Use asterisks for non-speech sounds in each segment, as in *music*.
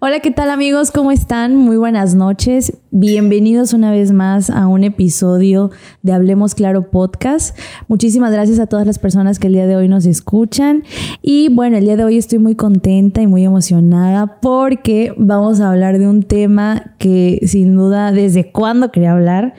Hola, ¿qué tal amigos? ¿Cómo están? Muy buenas noches. Bienvenidos una vez más a un episodio de Hablemos Claro Podcast. Muchísimas gracias a todas las personas que el día de hoy nos escuchan. Y bueno, el día de hoy estoy muy contenta y muy emocionada porque vamos a hablar de un tema que sin duda desde cuándo quería hablar.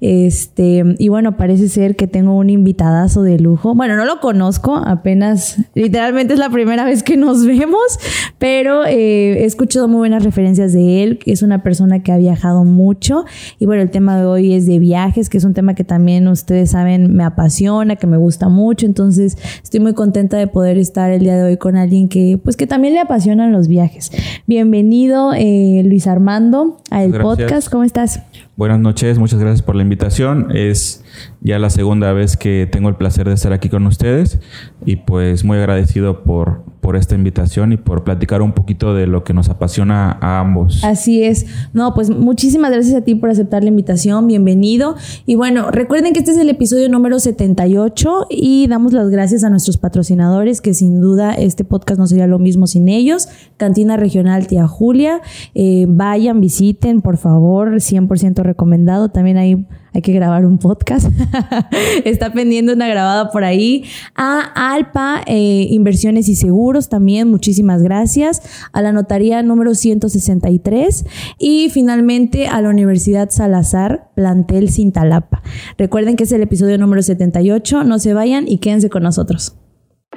Este, y bueno, parece ser que tengo un invitadazo de lujo. Bueno, no lo conozco, apenas literalmente es la primera vez que nos *laughs* vemos, pero eh, he escuchado muy buenas referencias de él, que es una persona que ha viajado mucho. Y bueno, el tema de hoy es de viajes, que es un tema que también ustedes saben me apasiona, que me gusta mucho. Entonces estoy muy contenta de poder estar el día de hoy con alguien que pues que también le apasionan los viajes. Bienvenido eh, Luis Armando a el podcast. ¿Cómo estás? Buenas noches, muchas gracias por la invitación. Es ya la segunda vez que tengo el placer de estar aquí con ustedes y pues muy agradecido por, por esta invitación y por platicar un poquito de lo que nos apasiona a ambos. Así es. No, pues muchísimas gracias a ti por aceptar la invitación. Bienvenido. Y bueno, recuerden que este es el episodio número 78 y damos las gracias a nuestros patrocinadores que sin duda este podcast no sería lo mismo sin ellos. Cantina Regional Tía Julia. Eh, vayan, visiten, por favor, 100% recomendado. También hay, hay que grabar un podcast. *laughs* Está pendiente una grabada por ahí. A Alpa eh, Inversiones y Seguros también, muchísimas gracias. A la notaría número 163. Y finalmente a la Universidad Salazar, plantel Cintalapa. Recuerden que es el episodio número 78. No se vayan y quédense con nosotros.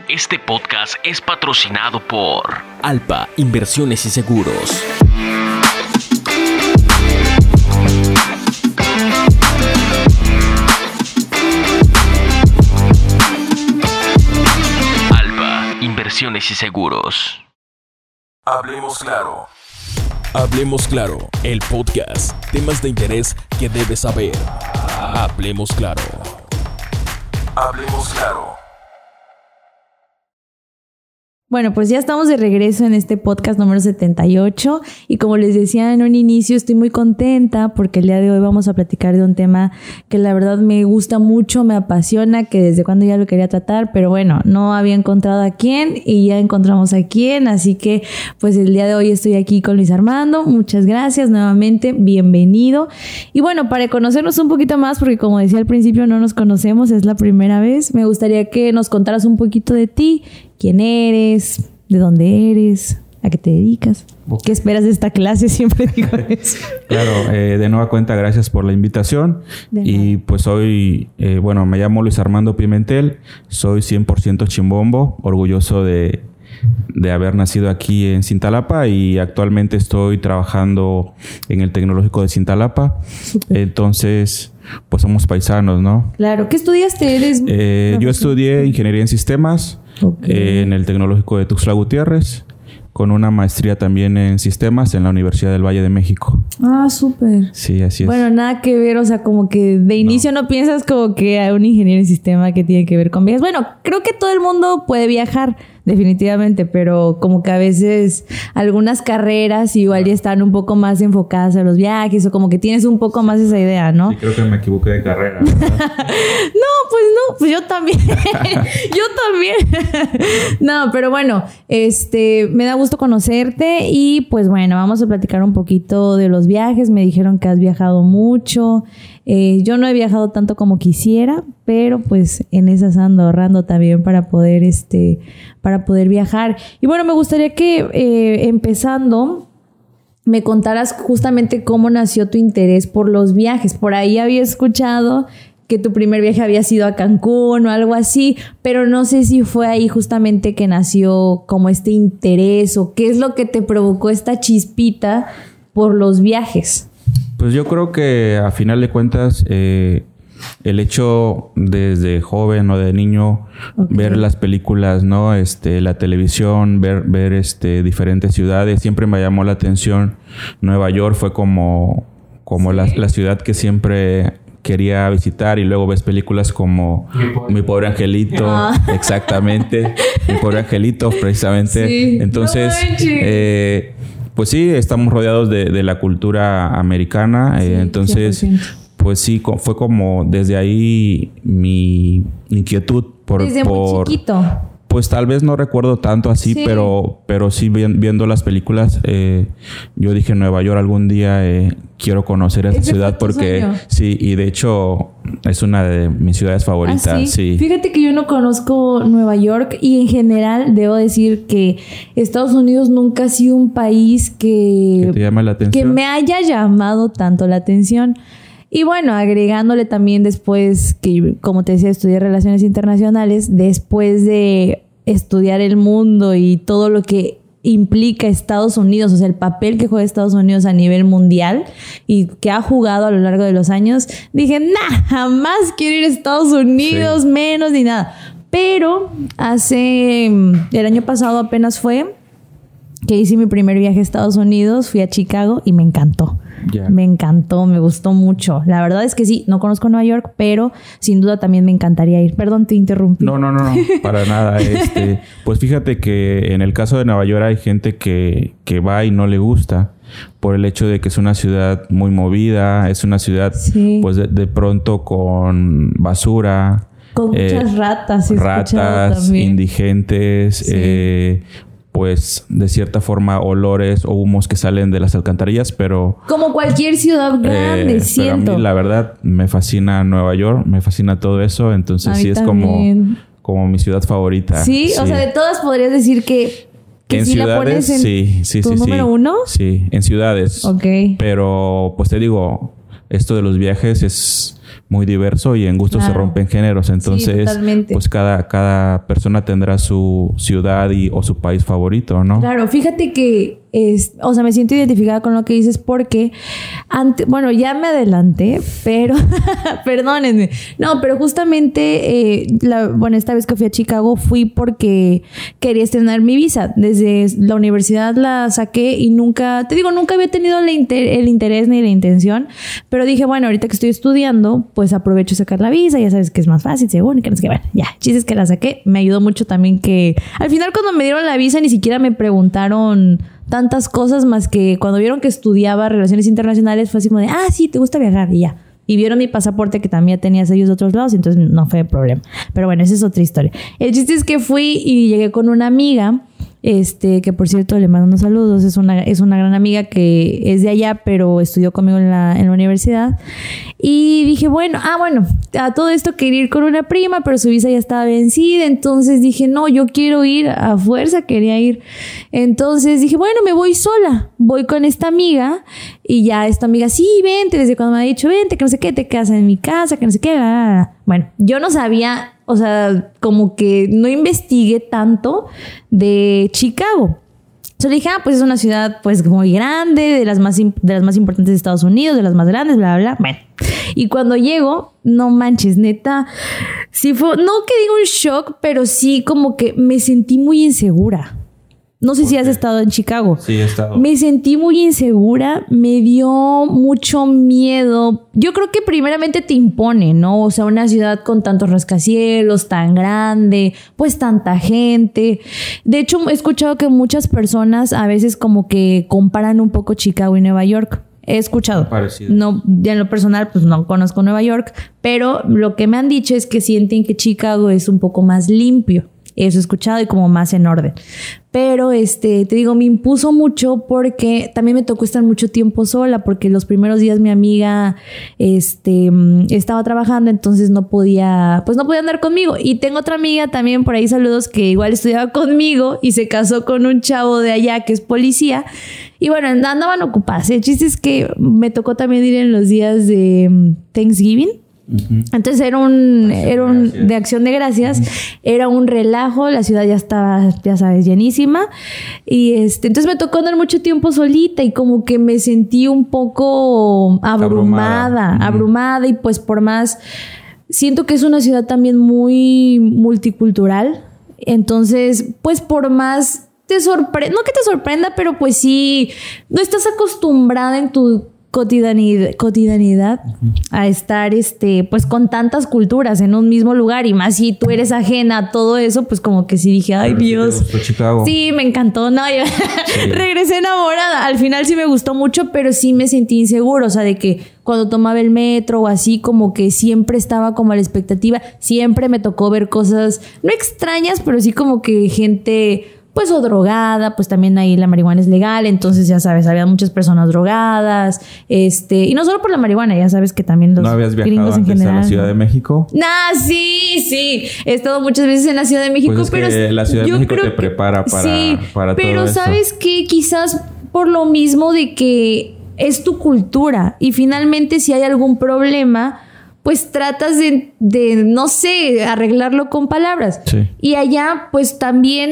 Este podcast es patrocinado por Alpa Inversiones y Seguros. Y Seguros. Hablemos claro. Hablemos claro, el podcast. Temas de interés que debes saber. Hablemos claro. Hablemos claro. Bueno, pues ya estamos de regreso en este podcast número 78 y como les decía en un inicio, estoy muy contenta porque el día de hoy vamos a platicar de un tema que la verdad me gusta mucho, me apasiona, que desde cuando ya lo quería tratar, pero bueno, no había encontrado a quién y ya encontramos a quién, así que pues el día de hoy estoy aquí con Luis Armando, muchas gracias nuevamente, bienvenido. Y bueno, para conocernos un poquito más, porque como decía al principio no nos conocemos, es la primera vez, me gustaría que nos contaras un poquito de ti quién eres, de dónde eres, a qué te dedicas. ¿Qué esperas de esta clase? *laughs* Siempre digo eso. claro, eh, de nueva cuenta, gracias por la invitación. y pues hoy, eh, bueno, me llamo Luis Armando Pimentel, soy 100% chimbombo, orgulloso de, de haber nacido aquí en Cintalapa y actualmente estoy trabajando en el Tecnológico de Cintalapa. Entonces, pues somos paisanos, ¿no? Claro. ¿Qué estudiaste? ¿Eres eh, yo estudié Ingeniería en Sistemas en el Tecnológico de Tuxtla Gutiérrez, con una maestría también en sistemas en la Universidad del Valle de México. Ah, súper. Sí, así es. Bueno, nada que ver, o sea, como que de inicio no, piensas como que hay un ingeniero en sistema que tiene que ver con viajes. Bueno, creo que todo el mundo puede viajar definitivamente, pero como que a veces algunas carreras igual ya están un poco más enfocadas a los viajes o como que tienes un poco más esa idea, ¿no? Sí, creo que me equivoqué de carrera. *laughs* no, pues no, pues yo también. *laughs* yo también. *laughs* no, pero bueno, este, me da gusto conocerte y pues bueno, vamos a platicar un poquito de los viajes. Me dijeron que has viajado mucho. Eh, yo no he viajado tanto como quisiera, pero pues en esas ando ahorrando también para poder, este, para poder viajar. Y bueno, me gustaría que eh, empezando me contaras justamente cómo nació tu interés por los viajes. Por ahí había escuchado que tu primer viaje había sido a Cancún o algo así, pero no sé si fue ahí justamente que nació como este interés o qué es lo que te provocó esta chispita por los viajes. Pues yo creo que a final de cuentas eh, el hecho desde joven o de niño ver las películas, ¿no? Este, la televisión, ver, ver este, diferentes ciudades, siempre me llamó la atención. Nueva York fue como, como la, ciudad que siempre quería visitar y luego ves películas como Mi pobre angelito, ah. *laughs* exactamente, Mi pobre angelito, precisamente. Entonces, eh, pues sí, estamos rodeados de, la cultura americana, eh, entonces, pues sí, fue como desde ahí mi inquietud por... Desde muy chiquito. Pues tal vez no recuerdo tanto así, Sí. pero, pero sí vi- viendo las películas, eh, yo dije Nueva York algún día eh, quiero conocer esa Ese ciudad porque sueño. sí, y de hecho es una de mis ciudades favoritas. ¿Ah, sí. Fíjate que yo no conozco Nueva York y en general debo decir que Estados Unidos nunca ha sido un país que, ¿Que te llama la que atención? me haya llamado tanto la atención. Y bueno, agregándole también después que, como te decía, estudié relaciones internacionales, después de estudiar el mundo y todo lo que implica Estados Unidos, o sea, el papel que juega Estados Unidos a nivel mundial y que ha jugado a lo largo de los años, dije, nah, jamás quiero ir a Estados Unidos, menos ni nada. Pero hace, el año pasado apenas fue que hice mi primer viaje a Estados Unidos, fui a Chicago y me encantó. Me encantó, me gustó mucho. La verdad es que sí, no conozco Nueva York, pero sin duda también me encantaría ir. Perdón, te interrumpí. No, no, no, no, *laughs* para nada. Este, pues fíjate que en el caso de Nueva York hay gente que, que va y no le gusta por el hecho de que es una ciudad muy movida, es una ciudad Sí. pues de, de pronto con basura. Con eh, muchas ratas, ratas, también. indigentes, Sí. eh, pues de cierta forma olores o humos que salen de las alcantarillas, pero Como cualquier ciudad grande, eh, pero a siento. mí la verdad me fascina Nueva York, me fascina todo eso, entonces A sí es como, también. como mi ciudad favorita. sí, o sea, de todas podrías decir que, que en si la ciudades, pones en sí, sí, tu sí, sí. número uno. Sí, en ciudades. Ok. Pero pues te digo, esto de los viajes es muy diverso y en gusto se rompen géneros. Entonces, pues cada, cada persona tendrá su ciudad y, o su país favorito, ¿no? Claro, fíjate que o sea, me siento identificada con lo que dices porque ante, bueno, ya me adelanté, pero *laughs* perdónenme. No, pero justamente eh, bueno, esta vez que fui a Chicago fui porque quería estrenar mi visa. Desde la universidad la saqué y nunca, te digo, nunca había tenido el interés ni la intención, pero dije, bueno, ahorita que estoy estudiando, pues aprovecho a sacar la visa, ya sabes que es más fácil, según, que no sé qué, bueno, ya, chistes que la saqué, me ayudó mucho también que al final cuando me dieron la visa ni siquiera me preguntaron tantas cosas más que cuando vieron que estudiaba relaciones internacionales fue así como de, ah, sí, te gusta viajar y ya. Y vieron mi pasaporte que también tenía sellos de otros lados, entonces no fue problema. Pero bueno, esa es otra historia. El chiste es que fui y llegué con una amiga, este, que por cierto le mando unos saludos, es una, es una gran amiga que es de allá, pero estudió conmigo en la, en la universidad. Y dije, bueno, ah, bueno, a todo esto quería ir con una prima, pero su visa ya estaba vencida, entonces dije, no, yo quiero ir, a fuerza quería ir. Entonces dije, bueno, me voy sola, voy con esta amiga y ya esta amiga, sí, vente, desde cuando me ha dicho, vente, que no sé qué, te quedas en mi casa, que no sé qué, bla, bla, bla". Bueno, yo no sabía, o sea, como que no investigué tanto de Chicago. Yo dije, ah, pues es una ciudad pues muy grande, de las más, de las más importantes de Estados Unidos, de las más grandes, bla, bla, bla. Bueno, y cuando llego, no manches, neta, sí fue, no que diga un shock, pero sí como que me sentí muy insegura. No sé si has estado en Chicago. Sí, he estado. Me sentí muy insegura, me dio mucho miedo. Yo creo que primeramente te impone, ¿no? O sea, una ciudad con tantos rascacielos, tan grande, pues tanta gente. De hecho, he escuchado que muchas personas a veces como que comparan un poco Chicago y Nueva York. He escuchado. Parecido. No, en lo personal, pues no conozco Nueva York, pero lo que me han dicho es que sienten que Chicago es un poco más limpio. Eso he escuchado y como más en orden. Pero este, te digo, me impuso mucho porque también me tocó estar mucho tiempo sola, porque los primeros días mi amiga este, mm, estaba trabajando, entonces no podía, pues no podía andar conmigo. Y tengo otra amiga también por ahí, saludos, que igual estudiaba conmigo y se casó con un chavo de allá que es policía. Y bueno, andaban ocupadas. El chiste es que me tocó también ir en los días de Entonces era un, era un de acción de gracias, era un relajo, la ciudad ya estaba, ya sabes, llenísima. Y este, entonces me tocó andar mucho tiempo solita y como que me sentí un poco abrumada, Abrumada. Abrumada y pues por más, siento que es una ciudad también muy multicultural. Entonces, pues por más te sorprende, no que te sorprenda, pero pues sí, no estás acostumbrada en tu cotidianidad, cotidianidad a estar este pues con tantas culturas en un mismo lugar y más si tú eres ajena a todo eso pues como que sí dije ay Pero Dios. Sí, me encantó. No, *laughs* yo regresé enamorada. al final sí me gustó mucho, pero sí me sentí inseguro, o sea, de que cuando tomaba el metro o así, como que siempre estaba como a la expectativa, siempre me tocó ver cosas, no extrañas, pero sí como que gente pues o drogada, pues también ahí la marihuana es legal, entonces ya sabes, había muchas personas drogadas, este, y no solo por la marihuana, ya sabes que también los ¿No habías viajado gringos en antes general. a la Ciudad de México? Nah, sí, sí. He estado muchas veces en la Ciudad de México, Pues es pero que la Ciudad de México te prepara para- sí, para todo Pero eso. sabes que quizás por lo mismo de que es tu cultura y finalmente si hay algún problema, pues tratas de, de, no sé, arreglarlo con palabras. Sí. Y allá, pues también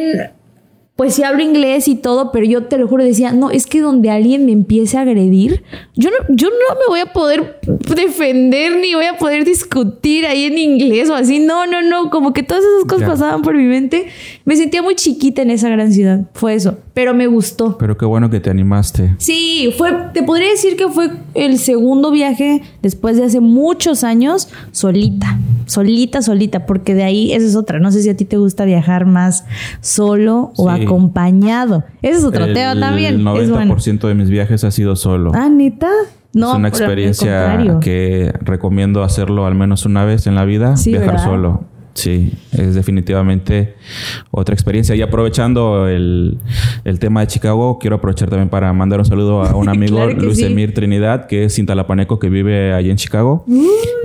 pues sí hablo inglés y todo, pero yo te lo juro decía, no, es que donde alguien me empiece a agredir, yo no, yo no me voy a poder defender ni voy a poder discutir ahí en inglés o así. No, no, no, como que todas esas cosas Ya. pasaban por mi mente. Me sentía muy chiquita en esa gran ciudad, fue eso, pero me gustó. Pero qué bueno que te animaste. Sí, fue, te podría decir que fue el segundo viaje después de hace muchos años solita, solita, solita, porque de ahí esa es otra. No sé si a ti te gusta viajar más solo o acompañado. Ese es otro tema también. El 90% Es bueno. de mis viajes ha sido solo. Ah, neta. No, es una experiencia que recomiendo hacerlo al menos una vez en la vida, Sí, viajar ¿verdad? solo. Sí, es definitivamente otra experiencia. Y aprovechando el, el tema de Chicago, quiero aprovechar también para mandar un saludo a un *laughs* amigo, Claro Luis sí. Emir Trinidad, que es cintalapaneco, que vive allí en Chicago.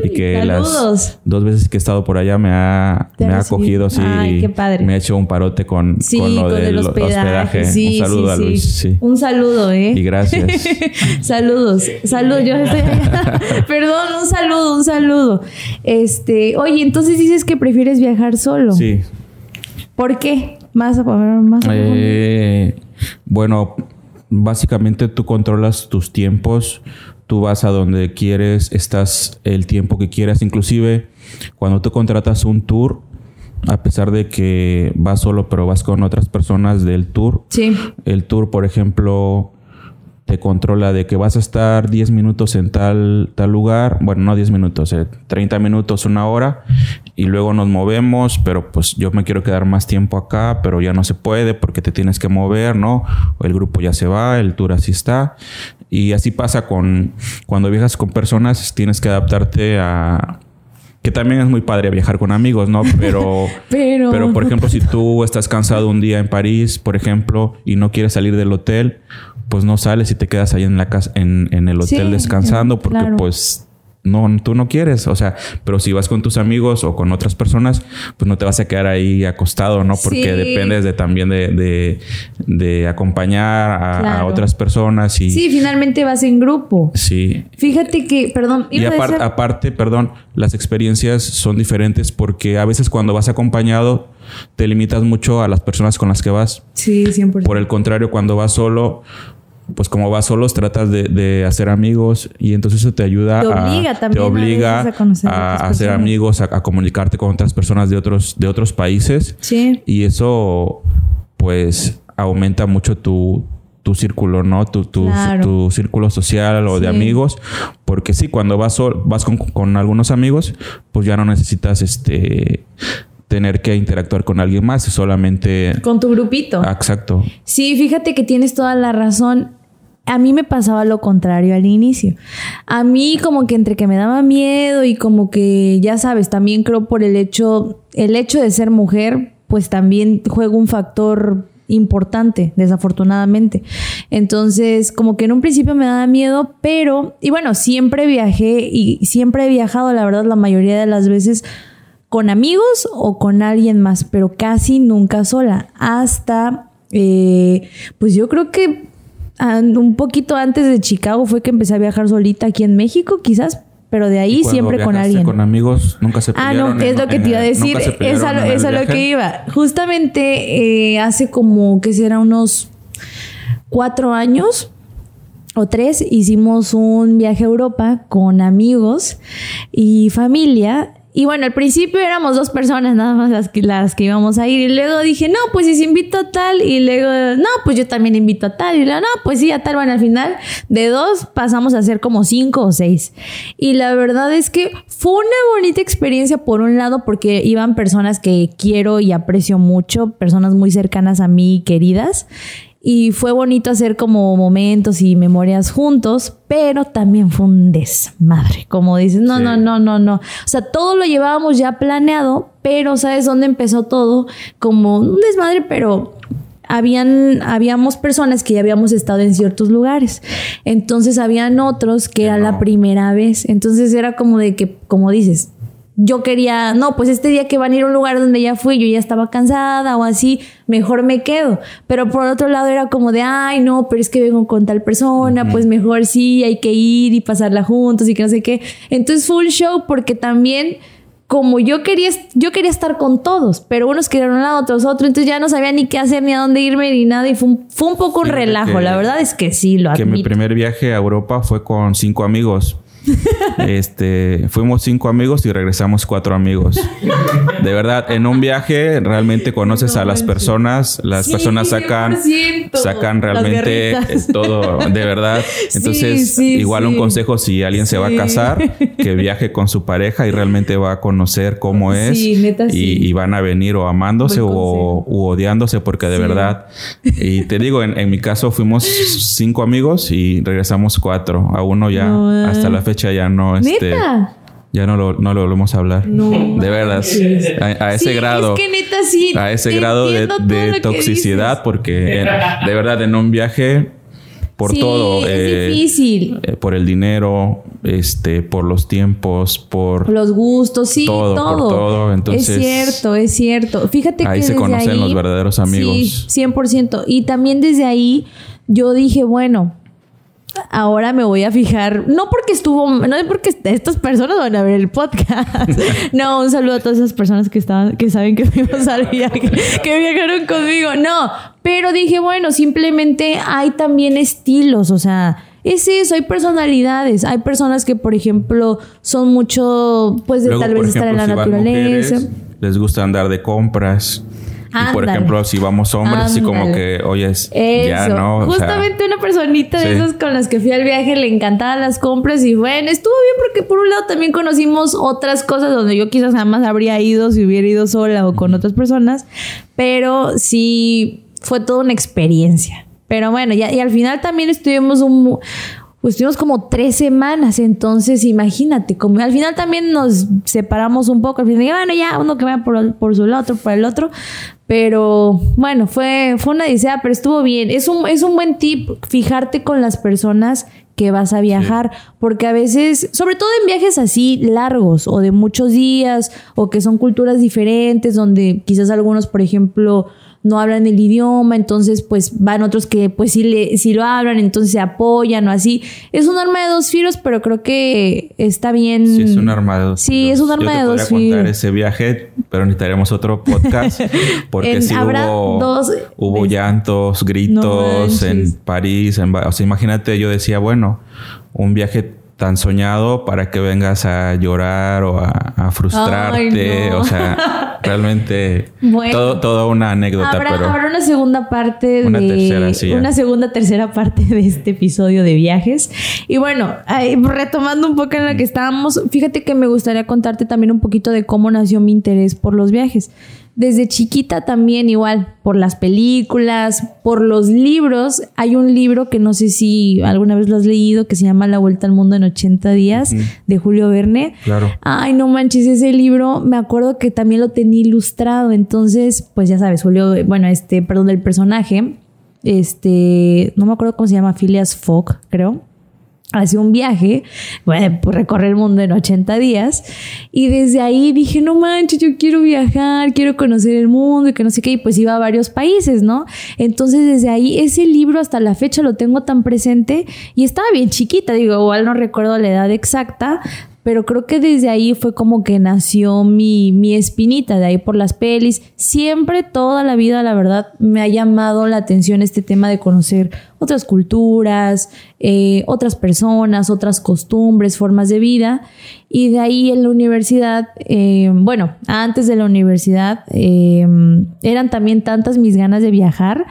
y que saludos. las dos veces que he estado por allá me ha, me ha acogido, sí. Ay, y qué padre. Me ha hecho un parote con, Sí, con lo con del el hospedaje. Sí, un saludo a. Luis. Un saludo, ¿eh? Y gracias. *laughs* Saludos, saludos, yo estoy *laughs* Perdón, un saludo, un saludo. Este, oye, entonces dices que prefieres viajar solo. sí. ¿Por qué? Más a más a Eh, bueno, básicamente tú controlas tus tiempos, tú vas a donde quieres, estás el tiempo que quieras, inclusive cuando tú contratas un tour, a pesar de que vas solo pero vas con otras personas del tour, Sí. el tour, por ejemplo, te controla de que vas a estar 10 minutos en tal, tal lugar, bueno, no 10 minutos, eh, 30 minutos, una hora, y luego nos movemos, pero pues yo me quiero quedar más tiempo acá, pero ya no se puede porque te tienes que mover, ¿no? El grupo ya se va, el tour así está. Y así pasa con cuando viajas con personas, tienes que adaptarte a... Que también es muy padre viajar con amigos, ¿no? Pero... *laughs* Pero, Pero, por ejemplo, si tú estás cansado un día en París, por ejemplo, y no quieres salir del hotel, pues no sales y te quedas ahí en la casa, en, en el hotel Sí, descansando, porque claro. pues no, tú no quieres. O sea, pero si vas con tus amigos o con otras personas, pues no te vas a quedar ahí acostado, ¿no? Porque Sí. dependes de también de, de, de acompañar a, otras personas y sí, finalmente vas en grupo. sí. Fíjate que, perdón, Y iba a apar- decir- aparte, perdón, las experiencias son diferentes porque a veces cuando vas acompañado te limitas mucho a las personas con las que vas. Sí, 100%. Por el contrario, cuando vas solo, pues como vas solos, tratas de, de hacer amigos y entonces eso te ayuda Te a, obliga también te a obliga a conocer a a, hacer amigos, a, a comunicarte con otras personas de otros, de otros países Sí. y eso pues aumenta mucho tu, tu círculo, ¿no? Tu, tu, Claro. tu círculo social o de amigos. Porque sí, cuando vas, sol- vas con, con algunos amigos, pues ya no necesitas este tener que interactuar con alguien más, solamente... Con tu grupito. Ah, Exacto. Sí, fíjate que tienes toda la razón. A mí me pasaba lo contrario al inicio. A mí como que entre que me daba miedo y como que, ya sabes, también creo por el hecho, el hecho de ser mujer, pues también juega un factor importante, desafortunadamente. Entonces, como que en un principio me daba miedo, pero, y bueno, siempre viajé y siempre he viajado, la verdad, la mayoría de las veces con amigos o con alguien más, pero casi nunca sola. Hasta, eh, pues yo creo que un poquito antes de Chicago fue que empecé a viajar solita aquí en México, quizás, pero de ahí siempre con alguien. Con amigos, nunca se Ah, pelearon. no, es en- lo que te iba a decir. Es a lo, es a que iba. Justamente eh, hace como que será unos cuatro años o tres hicimos un viaje a Europa con amigos y familia. Y bueno, al principio éramos dos personas nada más las que, las que íbamos a ir. Y luego dije, no, pues si invito a tal. Y luego, no, pues yo también invito a tal. Y luego, no, pues sí, a tal. Bueno, al final de dos pasamos a ser como cinco o seis. Y la verdad es que fue una bonita experiencia por un lado porque iban personas que quiero y aprecio mucho, personas muy cercanas a mí, queridas. Y fue bonito hacer como momentos y memorias juntos, pero también fue un desmadre, como dices, no, Sí. no, no, no, no. O sea, todo lo llevábamos ya planeado, pero ¿sabes dónde empezó todo? Como un desmadre, pero habían, habíamos personas que ya habíamos estado en ciertos lugares. Entonces habían otros que era la primera vez. Entonces era como de que, como dices, yo quería, no, pues este día que van a ir a un lugar donde ya fui, yo ya estaba cansada o así, mejor me quedo. Pero por otro lado era como de, ay, no, pero es que vengo con tal persona, pues mejor sí, hay que ir y pasarla juntos y que no sé qué. Entonces fue un show porque también como yo quería, yo quería estar con todos, pero unos querían un lado, otros otro, entonces ya no sabía ni qué hacer, ni a dónde irme, ni nada, y fue un, fue un poco un relajo, que- la verdad es que sí, lo que mi primer viaje a Europa fue con cinco amigos. *laughs* este, fuimos cinco amigos y regresamos cuatro amigos. De verdad, en un viaje realmente conoces a las personas, las Sí, personas sacan 100%. sacan realmente todo, de verdad. Entonces, sí, igual un sí. consejo si alguien se va a Sí. casar, que viaje con su pareja y realmente va a conocer cómo es Sí, neta, y, sí. y van a venir o amándose o u odiándose porque de Sí. verdad y te digo en, en mi caso fuimos cinco amigos y regresamos cuatro a uno ya No, hasta la fecha ya no este Neta. ya no lo no lo volvemos a hablar No de verdad a, a ese Sí, grado Es que neta sí. a ese grado de, de toxicidad porque en- de verdad en un viaje por Sí, todo Es eh, difícil. eh, por el dinero este por los tiempos por Los gustos, sí, Todo, todo. por todo, entonces- es cierto, es cierto. Fíjate Ahí que se desde conocen ahí- los verdaderos amigos. Sí, 100%. Y también desde ahí yo dije, bueno, ahora me voy a fijar, no porque estuvo, no es porque estas personas van a ver el podcast. *laughs* no, un saludo a todas esas personas que estaban, que saben que fuimos al viaje, que viajaron conmigo. No, pero dije, bueno, simplemente hay también estilos, o sea, es eso, hay personalidades, hay personas que, por ejemplo, son mucho, pues, de Luego, tal vez estar en la ejemplo, si naturaleza. mujeres, les gusta andar de compras. Y por Ándale. ejemplo, si vamos hombres, así como Ándale. que, oye, ya no. o sea, Justamente una personita de sí. esas con las que fui al viaje le encantaban las compras y bueno, estuvo bien porque por un lado también conocimos otras cosas donde yo quizás jamás habría ido si hubiera ido sola o con otras personas, pero sí fue toda una experiencia. Pero bueno, ya, y al final también estuvimos un... Pues estuvimos como tres semanas, entonces imagínate, como al final también nos separamos un poco, al final, bueno, ya uno que vaya por, por su lado, otro por el otro, pero bueno, fue, fue una odisea, pero estuvo bien. Es un, es un buen tip fijarte con las personas que vas a viajar, porque a veces, sobre todo en viajes así largos o de muchos días o que son culturas diferentes, donde quizás algunos, por ejemplo, no hablan el idioma, entonces pues van otros que pues sí, le, sí lo hablan, entonces se apoyan o así. Es un arma de dos filos, pero creo que está bien. Sí, es un arma de dos Sí, filos. es un arma Yo te de dos podría contar filos. ese viaje, pero necesitaremos otro *laughs* podcast. Porque En- sí habrá hubo, dos- hubo llantos, No gritos en. París. En, o sea, imagínate, yo decía, bueno, un viaje tan soñado para que vengas a llorar o a, a frustrarte. Ay, no. O sea, *laughs* realmente Bueno. todo, toda una anécdota, Habrá, pero habrá una segunda parte Una de tercera, sí, una segunda tercera parte de este episodio de viajes. Y bueno retomando un poco en la que estábamos fíjate que me gustaría contarte también un poquito de cómo nació mi interés por los viajes desde chiquita también igual por las películas por los libros hay un libro que no sé si alguna vez lo has leído que se llama La vuelta al mundo en 80 días de Julio Verne claro. Ay, no manches, ese libro me acuerdo que también lo tenía ilustrado. Entonces, pues ya sabes, Julio, bueno, este, perdón, el personaje, este, no me acuerdo cómo se llama, Phileas Fogg, creo. Hacía un viaje, bueno, pues recorre el mundo en 80 días. Y desde ahí dije, no manches, yo quiero viajar, quiero conocer el mundo y que no sé qué. Y pues iba a varios países, ¿no? Entonces desde ahí ese libro hasta la fecha lo tengo tan presente y estaba bien chiquita, digo, igual no recuerdo la edad exacta, pero creo que desde ahí fue como que nació mi, mi espinita, de ahí por las pelis. Siempre, toda la vida, la verdad, me ha llamado la atención este tema de conocer otras culturas, eh, otras personas, otras costumbres, formas de vida. Y de ahí en la universidad, eh, bueno, antes de la universidad, eh, eran también tantas mis ganas de viajar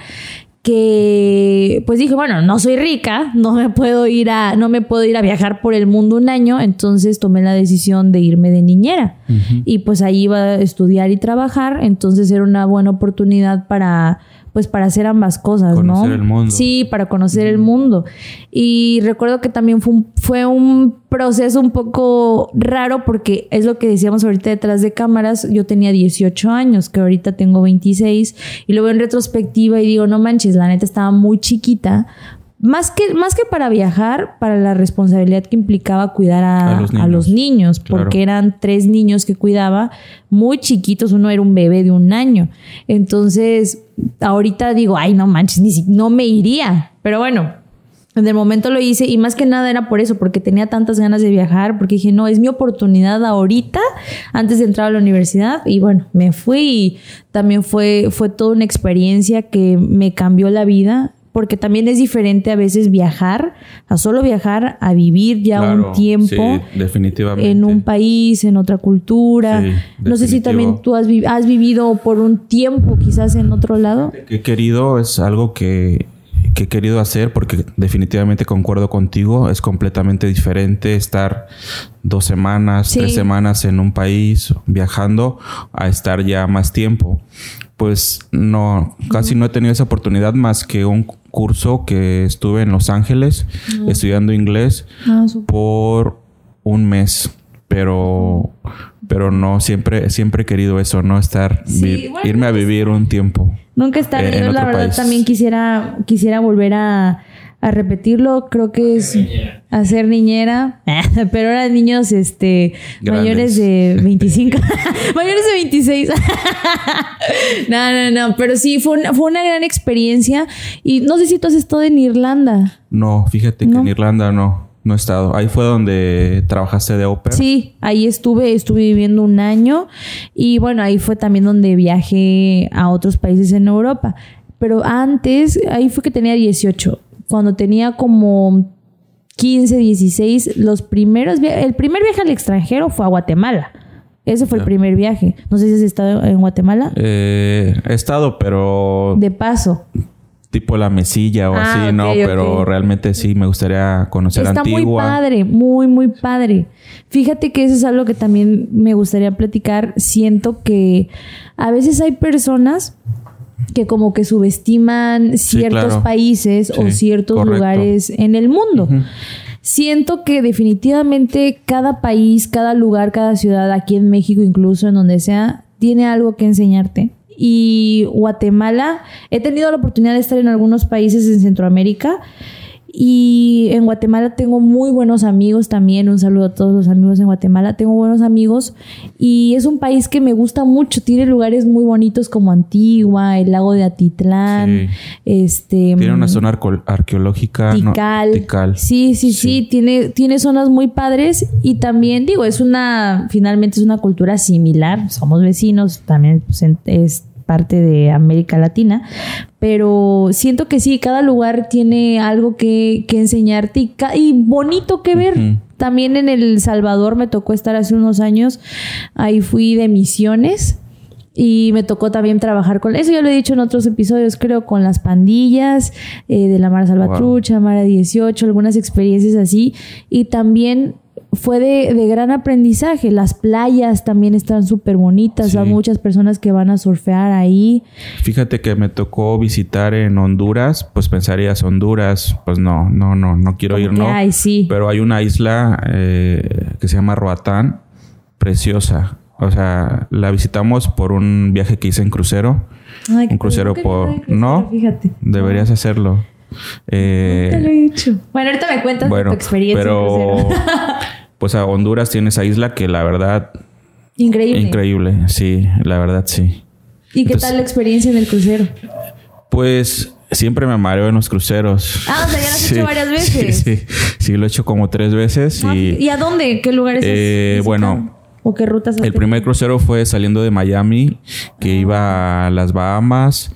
que pues dije, bueno, no soy rica, no me puedo ir a no me puedo ir a viajar por el mundo un año, entonces tomé la decisión de irme de niñera. Y pues ahí iba a estudiar y trabajar, entonces era una buena oportunidad para pues para hacer ambas cosas, Conocer ¿no? el mundo. Sí, para conocer el mundo. Y recuerdo que también fue un, fue un proceso un poco raro porque es lo que decíamos ahorita detrás de cámaras, yo tenía 18 años, que ahorita tengo 26, y lo veo en retrospectiva y digo, no manches, la neta estaba muy chiquita. Más que, más que para viajar, para la responsabilidad que implicaba cuidar a, A los a los niños. niños, Claro. porque eran tres niños que cuidaba, muy chiquitos, uno era un bebé de un año. Entonces, ahorita digo, ay, no manches, ni si, no me iría. Pero bueno, en el momento lo hice y más que nada era por eso, porque tenía tantas ganas de viajar, porque dije, no, es mi oportunidad ahorita, antes de entrar a la universidad. Y bueno, me fui y también fue, fue toda una experiencia que me cambió la vida. Porque también es diferente a veces viajar, a solo viajar, a vivir ya Claro, un tiempo sí, definitivamente. en un país, en otra cultura. Sí, no sé si también tú has, vi- has vivido por un tiempo quizás en otro lado. que he querido es algo que, que he querido hacer porque definitivamente concuerdo contigo. Es completamente diferente estar dos semanas, Sí. tres semanas en un país viajando a estar ya más tiempo. Pues no, casi no he tenido esa oportunidad más que un curso que estuve en Los Ángeles estudiando inglés Ah, por un mes, pero pero no siempre siempre he querido eso, no estar Sí, vi- bueno, irme a pues- vivir un tiempo. Nunca está Eh, bien. en Yo la verdad país. también quisiera, quisiera volver a, a repetirlo. Creo que es hacer niñera. *laughs* Pero ahora niños este, Grandes. mayores de *laughs* 25. *laughs* mayores de 26. no, no, no. Pero sí, fue una, fue una gran experiencia. Y no sé si tú has estado en Irlanda. No, fíjate que No. en Irlanda no, no he estado. Ahí fue donde trabajaste de ópera. Sí, ahí estuve, estuve viviendo un año y bueno, ahí fue también donde viajé a otros países en Europa. Pero antes, ahí fue que tenía 18. Cuando tenía como 15, 16, los primeros el primer viaje al extranjero fue a Guatemala. Ese fue el primer viaje. No sé si has estado en Guatemala. Eh, he estado, pero De paso. tipo la mesilla o Ah, así, no, pero realmente sí me gustaría conocer Está muy Antigua. padre, muy, muy padre. Fíjate que eso es algo que también me gustaría platicar. Siento que a veces hay personas que como que subestiman Sí, ciertos claro. países o ciertos correcto. lugares en el mundo. Siento que definitivamente cada país, cada lugar, cada ciudad, aquí en México incluso, en donde sea, tiene algo que enseñarte. Y Guatemala, he tenido la oportunidad de estar en algunos países en Centroamérica y en Guatemala tengo muy buenos amigos también. Un saludo a todos los amigos en Guatemala. Tengo buenos amigos y es un país que me gusta mucho. Tiene lugares muy bonitos como Antigua, el lago de Atitlán, Sí. este Tiene una mm, zona arqueológica. ¿no? Tikal. Tikal. Sí, sí, sí, Tiene, tiene zonas muy padres y también, digo, es una, finalmente es una cultura similar. Somos vecinos, también pues, en- es parte de América Latina, pero siento que sí, cada lugar tiene algo que, que enseñarte y, bonito que ver. También en El Salvador me tocó estar hace unos años, ahí fui de misiones. Y me tocó también trabajar con, eso ya lo he dicho en otros episodios, creo, con las pandillas eh, de la Mara Salvatrucha, Mara 18, algunas experiencias así. Y también fue de, de gran aprendizaje. Las playas también están súper bonitas. Sí. Hay muchas personas que van a surfear ahí. Fíjate que me tocó visitar en Honduras, pues pensarías Honduras, pues no, no, no, no quiero Como ir, no. sí. Pero hay una isla eh, que se llama Roatán, preciosa. O sea, la visitamos por un viaje que hice en crucero. Ay, qué un crucero por- crucero, ¿no? Fíjate. Deberías hacerlo. Eh, Nunca lo he hecho. Bueno, ahorita me cuentas bueno, tu experiencia. en pero crucero. *laughs* pues a Honduras tiene esa isla que la verdad Increíble. increíble, sí, la verdad sí. ¿Y qué tal la experiencia en el crucero? Pues siempre me mareo en los cruceros. Ah, o sea, ya lo has *laughs* hecho varias veces. Sí, sí, sí, lo he hecho como tres veces Ah, y ¿Y a dónde? ¿Qué lugares Eh, bueno, ¿O qué rutas el tenido? primer crucero fue saliendo de Miami, que iba a las Bahamas,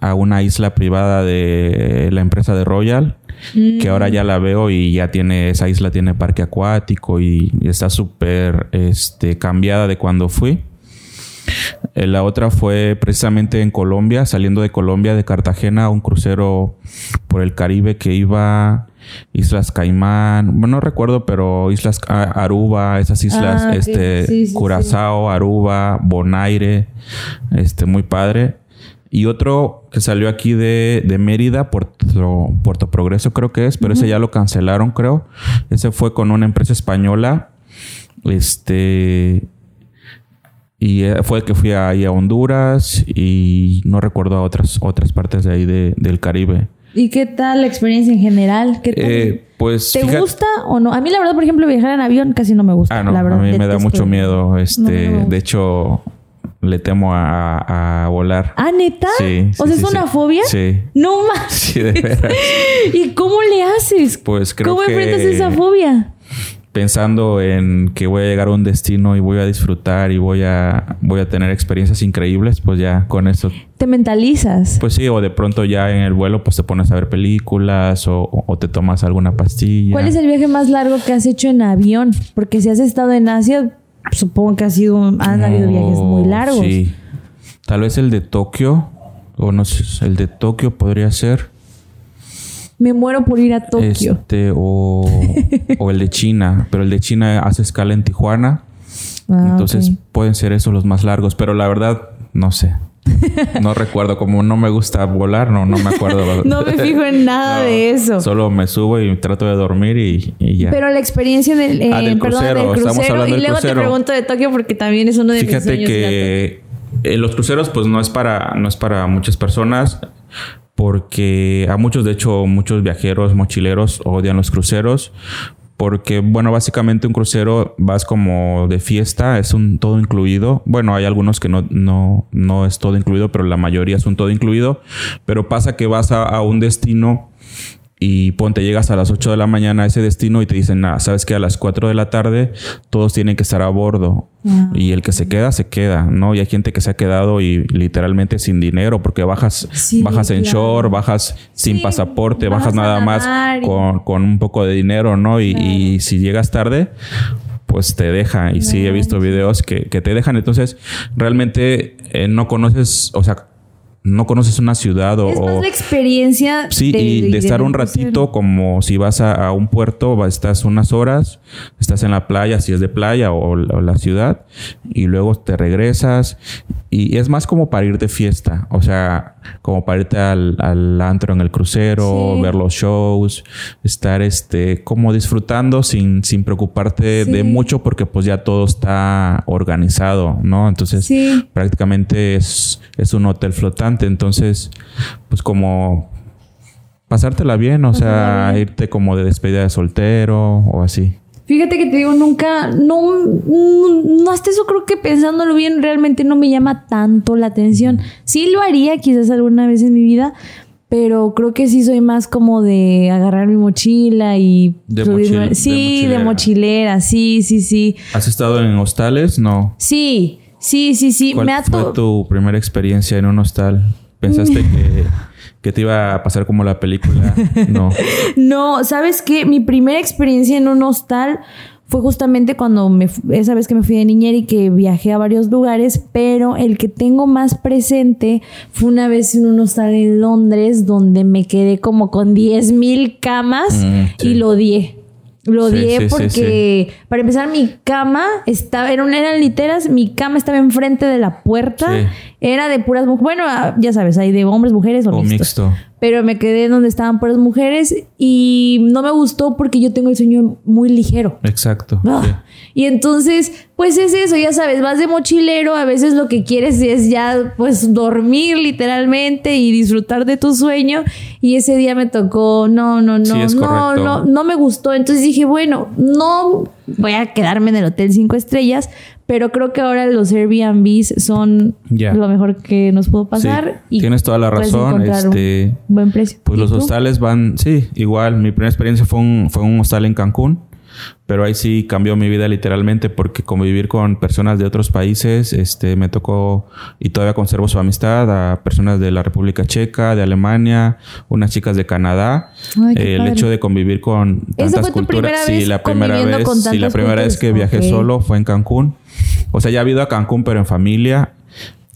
a una isla privada de la empresa de Royal, que ahora ya la veo y ya tiene, esa isla tiene parque acuático y, y está súper este, cambiada de cuando fui. Eh, La otra fue precisamente en Colombia, saliendo de Colombia, de Cartagena, un crucero por el Caribe que iba Islas Caimán, bueno, no recuerdo, pero Islas A- Aruba, esas islas, Ah, este, Sí, sí, sí. Curazao, Aruba, Bonaire, este, muy padre. Y otro que salió aquí de, de Mérida, Puerto, Puerto Progreso creo que es, pero ese ya lo cancelaron, creo. Ese fue con una empresa española. Este. Y eh, fue que fui ahí a Honduras y no recuerdo a otras, otras partes de ahí de- del Caribe. ¿Y qué tal la experiencia en general? ¿Qué tal? Eh, pues. ¿Te fíjate- gusta o no? A mí la verdad, por ejemplo, viajar en avión casi no me gusta. Ah, no, la verdad, a mí me da mucho miedo. Este, No, no me gusta. de hecho, le temo a, a volar. Ah, ¿neta? Sí, o sí, sea, ¿es una sí. fobia? Sí. No *laughs* más. Sí, de veras. ¿Y cómo le haces? Pues creo ¿Cómo que- enfrentas esa fobia? Pensando en que voy a llegar a un destino y voy a disfrutar y voy a, voy a tener experiencias increíbles, pues ya con eso. Te mentalizas. Pues sí, o de pronto ya en el vuelo pues te pones a ver películas o, o te tomas alguna pastilla. ¿Cuál es el viaje más largo que has hecho en avión? Porque si has estado en Asia, supongo que ha sido, han habido viajes muy largos. Sí. Tal vez el de Tokio, o no sé, el de Tokio podría ser. Me muero por ir a Tokio. Este, o, o el de China, pero el de China hace escala en Tijuana. Ah, Entonces pueden ser esos los más largos, pero la verdad no sé. No recuerdo, como no me gusta volar, no, no me acuerdo. *laughs* No me fijo en nada *laughs* de eso. Solo me subo y trato de dormir y, y ya. Pero la experiencia del, eh, Ah, del perdón, crucero, del estamos crucero. hablando Y del luego crucero. te pregunto de Tokio porque también es uno de mis Fíjate sueños. ir a que en los cruceros pues no es para no es para muchas personas porque a muchos de hecho muchos viajeros mochileros odian los cruceros porque bueno básicamente un crucero vas como de fiesta es un todo incluido. Bueno hay algunos que no no no es todo incluido pero la mayoría es un todo incluido. Pero pasa que vas a, a un destino y ponte, llegas a las 8 de la mañana a ese destino y te dicen, nada, sabes que a las 4 de la tarde todos tienen que estar a bordo. Ah. Y el que se queda, se queda, ¿no? Y hay gente que se ha quedado y literalmente sin dinero porque bajas, Sí, bajas en short, bajas sin Sí, pasaporte, bajas nada más y- con, con un poco de dinero, ¿no? Y, y si llegas tarde, pues te deja. Y sí, he visto videos que, que te dejan. Entonces, realmente eh, no conoces, o sea, no conoces una ciudad o... Es más la experiencia. Sí, y de, estar un ratito como si vas a, a un puerto, estás unas horas, estás en la playa, si es de playa o, o la ciudad, y luego te regresas. Y es más como para ir de fiesta, o sea, como para irte al, al antro en el crucero, Sí. ver los shows, estar este, como disfrutando sin, sin preocuparte Sí. de mucho porque pues ya todo está organizado, ¿no? Entonces Sí. prácticamente es, es un hotel flotante. Entonces, pues como pasártela bien, o sea, bien. irte como de despedida de soltero o así. Fíjate que te digo, nunca, no, no, no, hasta eso creo que pensándolo bien, realmente no me llama tanto la atención. Sí lo haría quizás alguna vez en mi vida, pero creo que sí soy más como de agarrar mi mochila y De subirme- mochil- de sí, de mochilera. mochilera, sí, sí, sí. ¿Has estado en hostales? No. Sí, sí, sí, sí. ¿Cuál Me ha fue tu primera experiencia en un hostal? ¿Pensaste *laughs* que, que te iba a pasar como la película? *laughs* No. No, ¿sabes qué? Mi primera experiencia en un hostal fue justamente cuando me, esa vez que me fui de niñera y que viajé a varios lugares, pero el que tengo más presente fue una vez en un hostal en Londres donde me quedé como con 10 mil camas Mm, sí. y lo odié. Lo odié sí, sí, porque, para empezar, mi cama estaba, eran, eran literas, mi cama estaba enfrente de la puerta, era de puras mujeres, bueno, ah, ya sabes, hay de hombres, mujeres o, O mixto. pero me quedé donde estaban puras mujeres y no me gustó porque yo tengo el sueño muy ligero. Exacto. Ah. Y entonces, pues es eso, ya sabes, vas de mochilero, a veces lo que quieres es ya pues dormir literalmente y disfrutar de tu sueño y ese día me tocó, no, no, no, Sí, no, no, no me gustó, entonces dije, bueno, no voy a quedarme en el hotel cinco estrellas, pero creo que ahora los Airbnbs son lo mejor que nos pudo pasar Sí, y tienes toda la razón. Este, buen precio. Pues ¿Y los tú? hostales van, sí, igual. Mi primera experiencia fue un, fue un hostal en Cancún, pero ahí sí cambió mi vida literalmente porque convivir con personas de otros países, este, me tocó y todavía conservo su amistad a personas de la República Checa, de Alemania, unas chicas de Canadá. Ay, el hecho de convivir con ¿Esa tantas fue tu culturas, primera sí, la primera vez, con sí, la primera vez que viajé solo fue en Cancún. O sea, ya he ido a Cancún, pero en familia.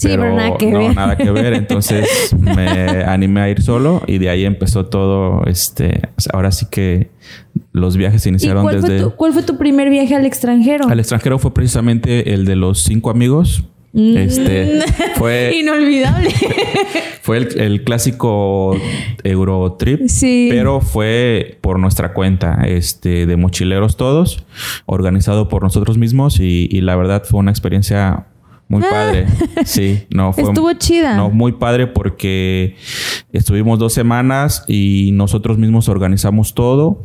Sí, pero nada que no, ver. nada que ver. Entonces me *laughs* animé a ir solo y de ahí empezó todo. Este, ahora sí que los viajes se ¿Y iniciaron cuál fue, desde. tu, cuál fue tu primer viaje al extranjero? Al extranjero fue precisamente el de los cinco amigos. Este fue *laughs* Inolvidable. *laughs* fue el, el clásico Eurotrip, Sí. pero fue por nuestra cuenta, este, de mochileros todos, organizado por nosotros mismos y, y la verdad fue una experiencia muy padre. Sí, no fue Ah. Estuvo chida. No, muy padre porque estuvimos dos semanas y nosotros mismos organizamos todo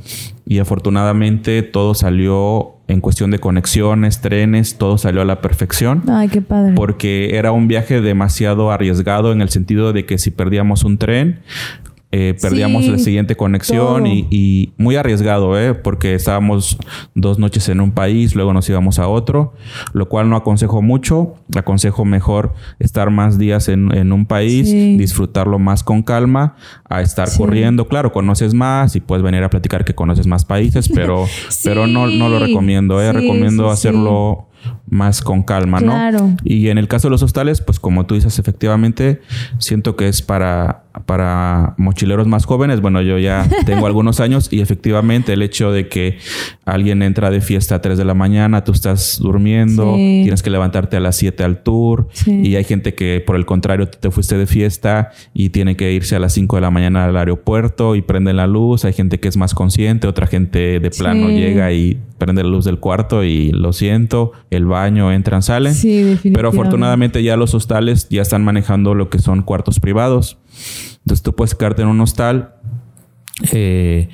y afortunadamente todo salió en cuestión de conexiones, trenes, todo salió a la perfección Ay, qué padre. porque era un viaje demasiado arriesgado en el sentido de que si perdíamos un tren, eh, perdíamos Sí, la siguiente conexión y, muy arriesgado, ¿eh? porque estábamos dos noches en un país, luego nos íbamos a otro, lo cual no aconsejo mucho, aconsejo mejor estar más días en, en un país, Sí. disfrutarlo más con calma, a estar Sí. corriendo, claro, conoces más y puedes venir a platicar que conoces más países, pero, *laughs* pero no, no lo recomiendo, ¿eh? Recomiendo hacerlo más con calma, ¿no? Claro. Y en el caso de los hostales, pues como tú dices, efectivamente, siento que es para, para mochileros más jóvenes. Bueno, yo ya *laughs* tengo algunos años y efectivamente el hecho de que alguien entra de fiesta a 3 de la mañana, tú estás durmiendo, Sí. tienes que levantarte a las 7 al tour Sí. y hay gente que por el contrario te fuiste de fiesta y tiene que irse a las 5 de la mañana al aeropuerto y prende la luz. Hay gente que es más consciente, otra gente de plano Sí. llega y prende la luz del cuarto y lo siento, el baño, entran, salen. Sí, definitivamente. Pero afortunadamente ya los hostales ya están manejando lo que son cuartos privados. Entonces tú puedes quedarte en un hostal eh,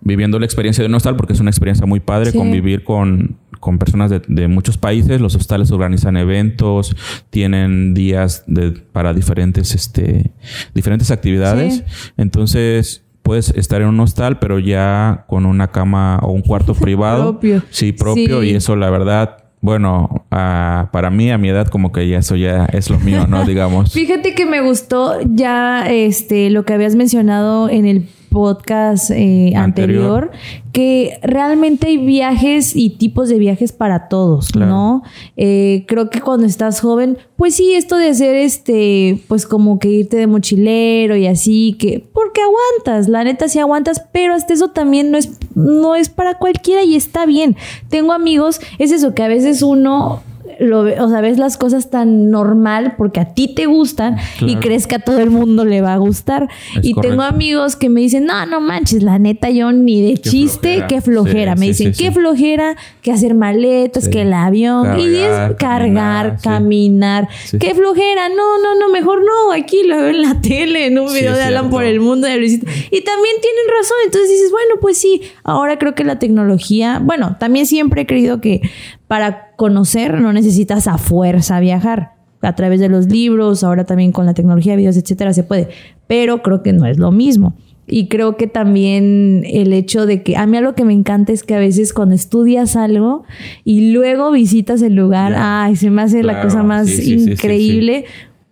viviendo la experiencia de un hostal porque es una experiencia muy padre Sí. convivir con, con personas de, de muchos países. Los hostales organizan eventos, tienen días de- para diferentes, este, diferentes actividades. Sí. Entonces puedes estar en un hostal, pero ya con una cama o un cuarto *laughs* privado. Propio. Sí, propio. Sí. Y eso, la verdad, bueno, para mí, a mi edad, como que ya eso ya es lo mío, ¿no? *laughs* Digamos. Fíjate que me gustó ya este lo que habías mencionado en el podcast eh, anterior. Anterior. que realmente hay viajes y tipos de viajes para todos, Claro. ¿no? Eh, creo que cuando estás joven, pues sí, esto de hacer este, pues como que irte de mochilero y así, que porque aguantas, la neta sí aguantas, pero hasta eso también no es, no es para cualquiera y está bien. Tengo amigos, es eso que a veces uno lo o sea, ves las cosas tan normal porque a ti te gustan y crees que a todo el mundo le va a gustar. Es y tengo amigos que me dicen, no, no manches, la neta, yo ni de Qué chiste, flojera. qué flojera. Sí, me sí, dicen, sí, qué flojera, que hacer maletas, que el avión. y es Cargar, caminar. Qué flojera. No, no, no, mejor no. Aquí lo veo en la *laughs* tele, en un video de Alan por el mundo de Luisito. Y también tienen razón. Entonces dices, bueno, pues sí, ahora creo que la tecnología, bueno, también siempre he creído que para conocer no necesitas a fuerza viajar. A través de los libros, ahora también con la tecnología, videos, etcétera, se puede. Pero creo que no es lo mismo. Y creo que también el hecho de que a mí algo que me encanta es que a veces cuando estudias algo y luego visitas el lugar, ay, se me hace la cosa más sí, sí, sí, sí, increíble.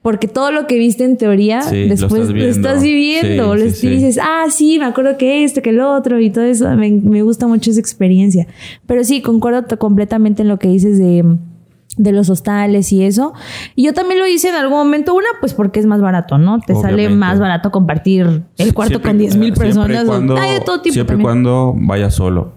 Porque todo lo que viste en teoría, Sí, lo después estás lo estás, viendo. viviendo. Sí, lo sí, dices, ah, sí, me acuerdo que esto, que el otro y todo eso. Me, me gusta mucho esa experiencia. Pero sí, concuerdo completamente en lo que dices de, de los hostales y eso. Y yo también lo hice en algún momento. Una, pues porque es más barato, ¿no? Te sale más barato compartir el cuarto Siempre- con 10 mil y personas. cuando- de todo tipo Siempre y cuando vayas solo.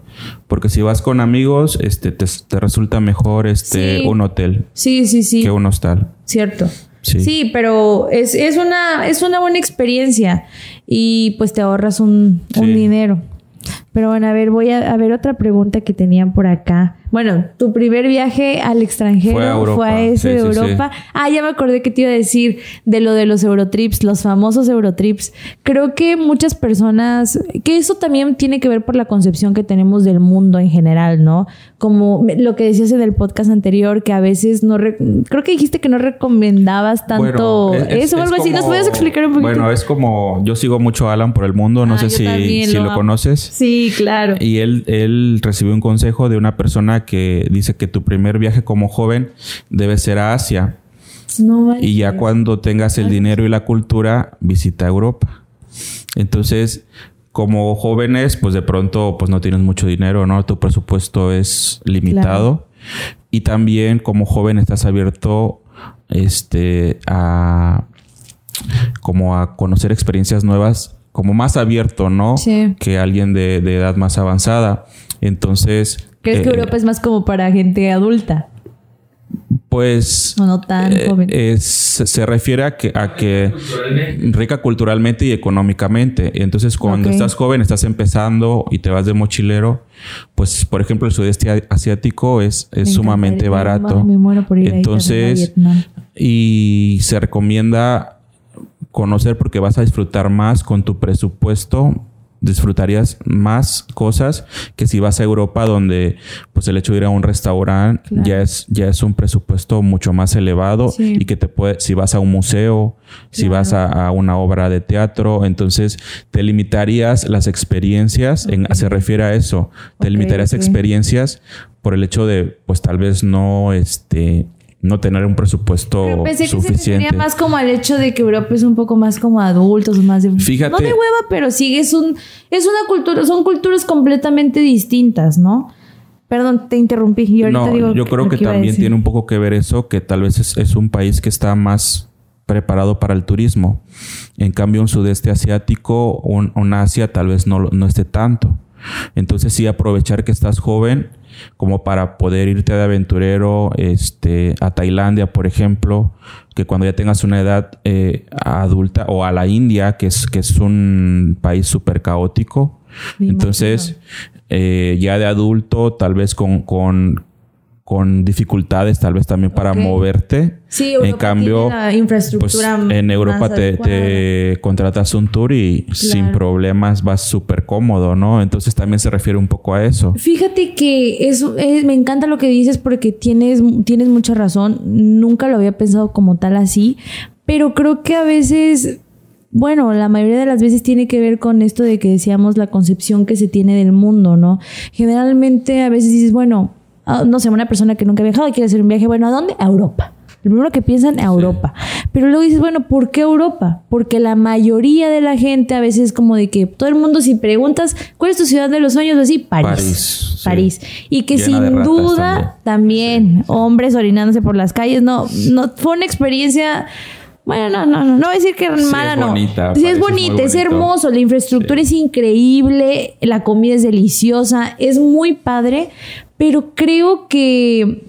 Porque si vas con amigos, este, te, te resulta mejor este, un hotel Sí, sí, sí. que un hostal. Cierto. Sí. Sí, pero es, es, una, es una buena experiencia y pues te ahorras un, un dinero. Pero bueno, a ver, voy a, a ver otra pregunta que tenían por acá. Bueno, tu primer viaje al extranjero Fue a Europa. fue a ese Sí, de sí, Europa. Ah, ya me acordé que te iba a decir de lo de los Eurotrips, los famosos Eurotrips. Creo que muchas personas, que eso también tiene que ver por la concepción que tenemos del mundo en general, ¿no? Como lo que decías en el podcast anterior, que a veces no, re- creo que dijiste que no recomendabas tanto Bueno, es- eso es algo así. ¿Nos puedes explicar un poquito? Bueno, es como yo sigo mucho a Alan por el mundo, no Ah, sé si, si lo, amo. conoces. Sí, claro. Y él, él recibió un consejo de una persona que dice que tu primer viaje como joven debe ser a Asia. No. Y ya cuando tengas el dinero y la cultura, visita Europa. Entonces, como jóvenes, pues de pronto pues no tienes mucho dinero, ¿no? Tu presupuesto es limitado. Y también como joven estás abierto este a como a conocer experiencias nuevas, como más abierto, ¿no? Sí. Que alguien de, de edad más avanzada. Entonces. ¿Crees que eh, Europa es más como para gente adulta? Pues o no tan eh, joven. es- se refiere a que, a que rica culturalmente y económicamente. Entonces, cuando estás joven, estás empezando y te vas de mochilero, pues, por ejemplo, el sudeste asiático es, es sumamente barato. Ay, me muero por ir Entonces, y se recomienda conocer porque vas a disfrutar más con tu presupuesto disfrutarías más cosas que si vas a Europa donde pues el hecho de ir a un restaurante Claro. ya es ya es un presupuesto mucho más elevado Sí. y que te puede si vas a un museo si vas a, a una obra de teatro entonces te limitarías las experiencias en, se refiere a eso te limitarías experiencias por el hecho de pues tal vez no este no tener un presupuesto Pero pensé que se suficiente refería más como al hecho de que Europa es un poco más como adultos, más de Fíjate- no de hueva, pero sí es un es una cultura, son culturas completamente distintas, ¿no? Perdón, te interrumpí. Y ahorita No, digo yo creo que a también tiene un poco que ver eso, que tal vez es, es un país que está más preparado para el turismo. En cambio, un sudeste asiático, un, un Asia tal vez no, lo- no esté tanto. Entonces sí aprovechar que estás joven como para poder irte de aventurero este, a Tailandia, por ejemplo, que cuando ya tengas una edad eh, adulta, o a la India, que es, que es un país súper caótico. Me Entonces, eh, ya de adulto, tal vez con, con, con dificultades, tal vez también para moverte. Sí, Europa en cambio, tiene la pues infraestructura en Europa te, contratas un tour y sin problemas vas súper cómodo, ¿no? Entonces también se refiere un poco a eso. Fíjate que eso es- me encanta lo que dices porque tienes, tienes mucha razón. Nunca lo había pensado como tal así, pero creo que a veces, bueno, la mayoría de las veces tiene que ver con esto de que decíamos la concepción que se tiene del mundo, ¿no? Generalmente a veces dices, bueno, no sé, una persona que nunca ha viajado y quiere hacer un viaje, bueno, ¿a dónde? A Europa. Lo primero que piensan, a Europa. Pero luego dices, bueno, ¿por qué Europa? Porque la mayoría de la gente a veces es como de que todo el mundo, si preguntas, ¿cuál es tu ciudad de los sueños? Así, París. París, sí. París. Y que Llena sin duda también, hombres orinándose por las calles, no, no fue una experiencia. Bueno, no, no, no, no voy a decir que Sí, mala, es no. bonita, sí, es bonita, es, hermoso, la infraestructura es increíble, la comida es deliciosa, es muy padre, pero creo que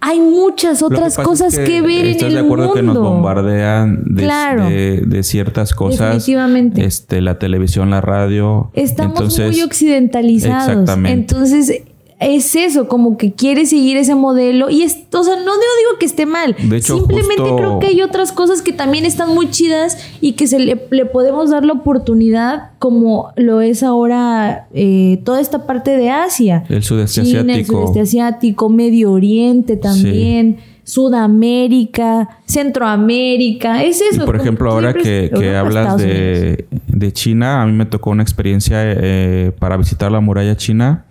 hay muchas otras es cosas que, ver en ¿Estás el de acuerdo que nos bombardean de, Claro. de- de ciertas cosas? Definitivamente. Este, la televisión, la radio. Estamos Entonces, muy occidentalizados. Exactamente. Entonces, es eso, como que quiere seguir ese modelo. Y es, o sea, no digo, que esté mal. De hecho, Simplemente justo- creo que hay otras cosas que también están muy chidas y que se le, le podemos dar la oportunidad, como lo es ahora eh, toda esta parte de Asia. El sudeste China, el asiático. sudeste asiático, Medio Oriente también. Sudamérica, Centroamérica, es eso. Y por ejemplo, ahora que, es que Europa, hablas de, de China, a mí me tocó una experiencia eh, para visitar la muralla china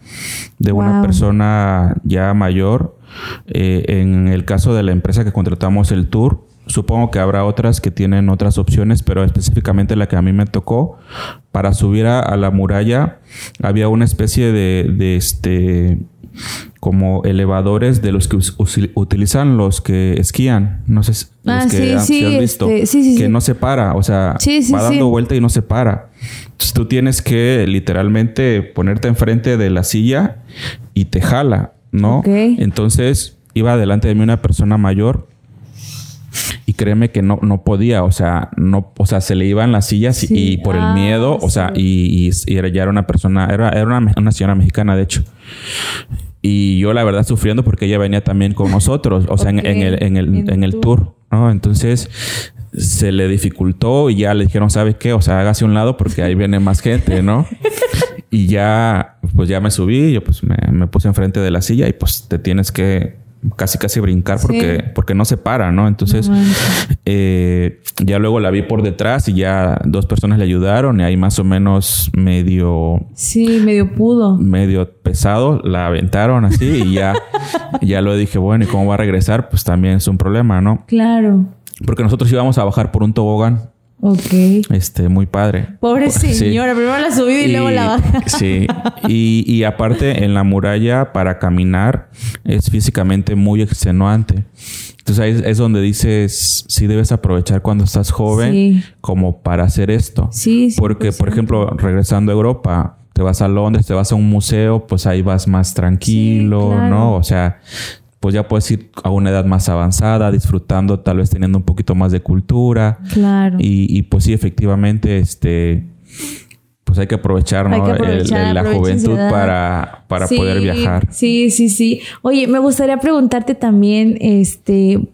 de una persona ya mayor. Eh, en el caso de la empresa que contratamos el tour, supongo que habrá otras que tienen otras opciones, pero específicamente la que a mí me tocó, para subir a, a la muralla había una especie de, de este como elevadores de los que utilizan los que esquían, no sé los Ah, que sí, han- sí, si has visto, este, sí, que no se para, o sea, va dando vuelta y no se para. Entonces tú tienes que literalmente ponerte enfrente de la silla y te jala, ¿no? Entonces iba delante de mí una persona mayor créeme que no, no podía, o sea, no, o sea, se le iban las sillas y- Sí. y por el Ah, miedo, o sea, y, y- y era, ya era una persona, era, era una, una señora mexicana, de hecho. Y yo la verdad sufriendo porque ella venía también con nosotros, o sea, en- Ok, en, el, en, el, en en el tour, ¿no? Entonces se le dificultó y ya le dijeron, ¿sabe qué? O sea, hágase un lado porque ahí viene más gente, ¿no? *laughs* y ya, pues ya me subí, yo pues me, me puse enfrente de la silla y pues te tienes que casi casi brincar porque, Sí. porque no se para, ¿no? Entonces, No eh, ya luego la vi por detrás y ya dos personas le ayudaron y ahí más o menos medio Sí, medio pudo. medio pesado, la aventaron así y ya, *laughs* ya lo dije, bueno, ¿y cómo va a regresar? Pues también es un problema, ¿no? Claro. Porque nosotros íbamos a bajar por un tobogán, Ok. este, muy padre. Pobre *laughs* Sí. señora, primero la subida y, luego la baja. *laughs* Sí, *laughs* y, y aparte en la muralla para caminar es físicamente muy extenuante. Entonces ahí es, es donde dices, sí debes aprovechar cuando estás joven Sí. como para hacer esto. Sí, sí. Porque, por ejemplo, regresando a Europa, te vas a Londres, te vas a un museo, pues ahí vas más tranquilo, Sí, claro. ¿no? O sea, pues ya puedes ir a una edad más avanzada, disfrutando, tal vez teniendo un poquito más de cultura. Claro. Y, y pues sí, efectivamente, este pues hay que aprovechar, ¿no? Hay que aprovechar, El- el- la juventud para, para Sí, poder viajar. Sí, sí, sí. Oye, me gustaría preguntarte también, este...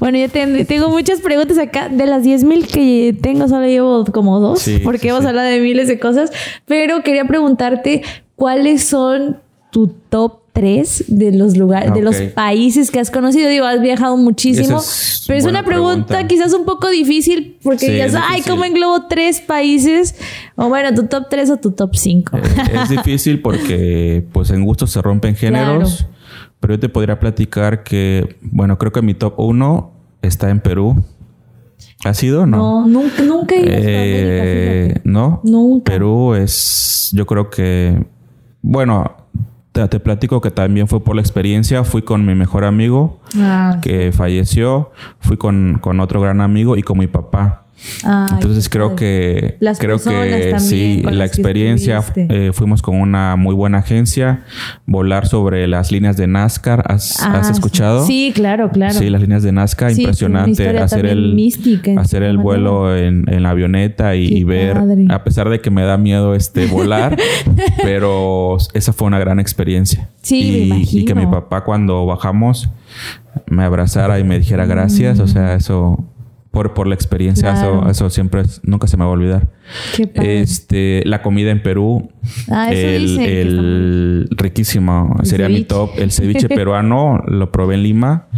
Bueno, yo ten- tengo muchas preguntas acá. De las 10.000 que tengo, solo llevo como dos. Sí, porque sí, hemos hablado de miles de cosas. Pero quería preguntarte, ¿cuáles son tu top 3 de los lugares, de los Ok. países que has conocido? Digo, has viajado muchísimo. Es pero es una pregunta, pregunta. quizás un poco difícil porque Sí, digas, es ay. ¿cómo englobo tres países? O bueno, tu top 3 o tu top 5. Eh, es difícil porque pues en gustos se rompen géneros. Pero yo te podría platicar que, bueno, creo que mi top 1 está en Perú. ¿Ha sido no? No, nunca, nunca he ido a Eh, no. Nunca. Perú es, yo creo que, bueno, te, te platico que también fue por la experiencia. Fui con mi mejor amigo Ah, que falleció. Fui con, con otro gran amigo y con mi papá. Ay, Entonces creo que Las creo que sí, la experiencia eh, fuimos con una muy buena agencia, volar sobre las líneas de NASCAR, ¿has, Ah, has escuchado? Sí, claro, claro. Sí, las líneas de Sí, una impresionante hacer el mística, hacer el vuelo en, en la avioneta y, y ver, padre. a pesar de que me da miedo este volar, *laughs* pero esa fue una gran experiencia. Sí, me y, y que mi papá cuando bajamos me abrazara y me dijera gracias, o sea, eso por, por la experiencia. Claro. eso, eso siempre es- nunca se me va a olvidar. Qué padre. Este, la comida en Perú, Ah, el, el riquísimo, El sería mi top. El ceviche *laughs* peruano lo probé en Lima.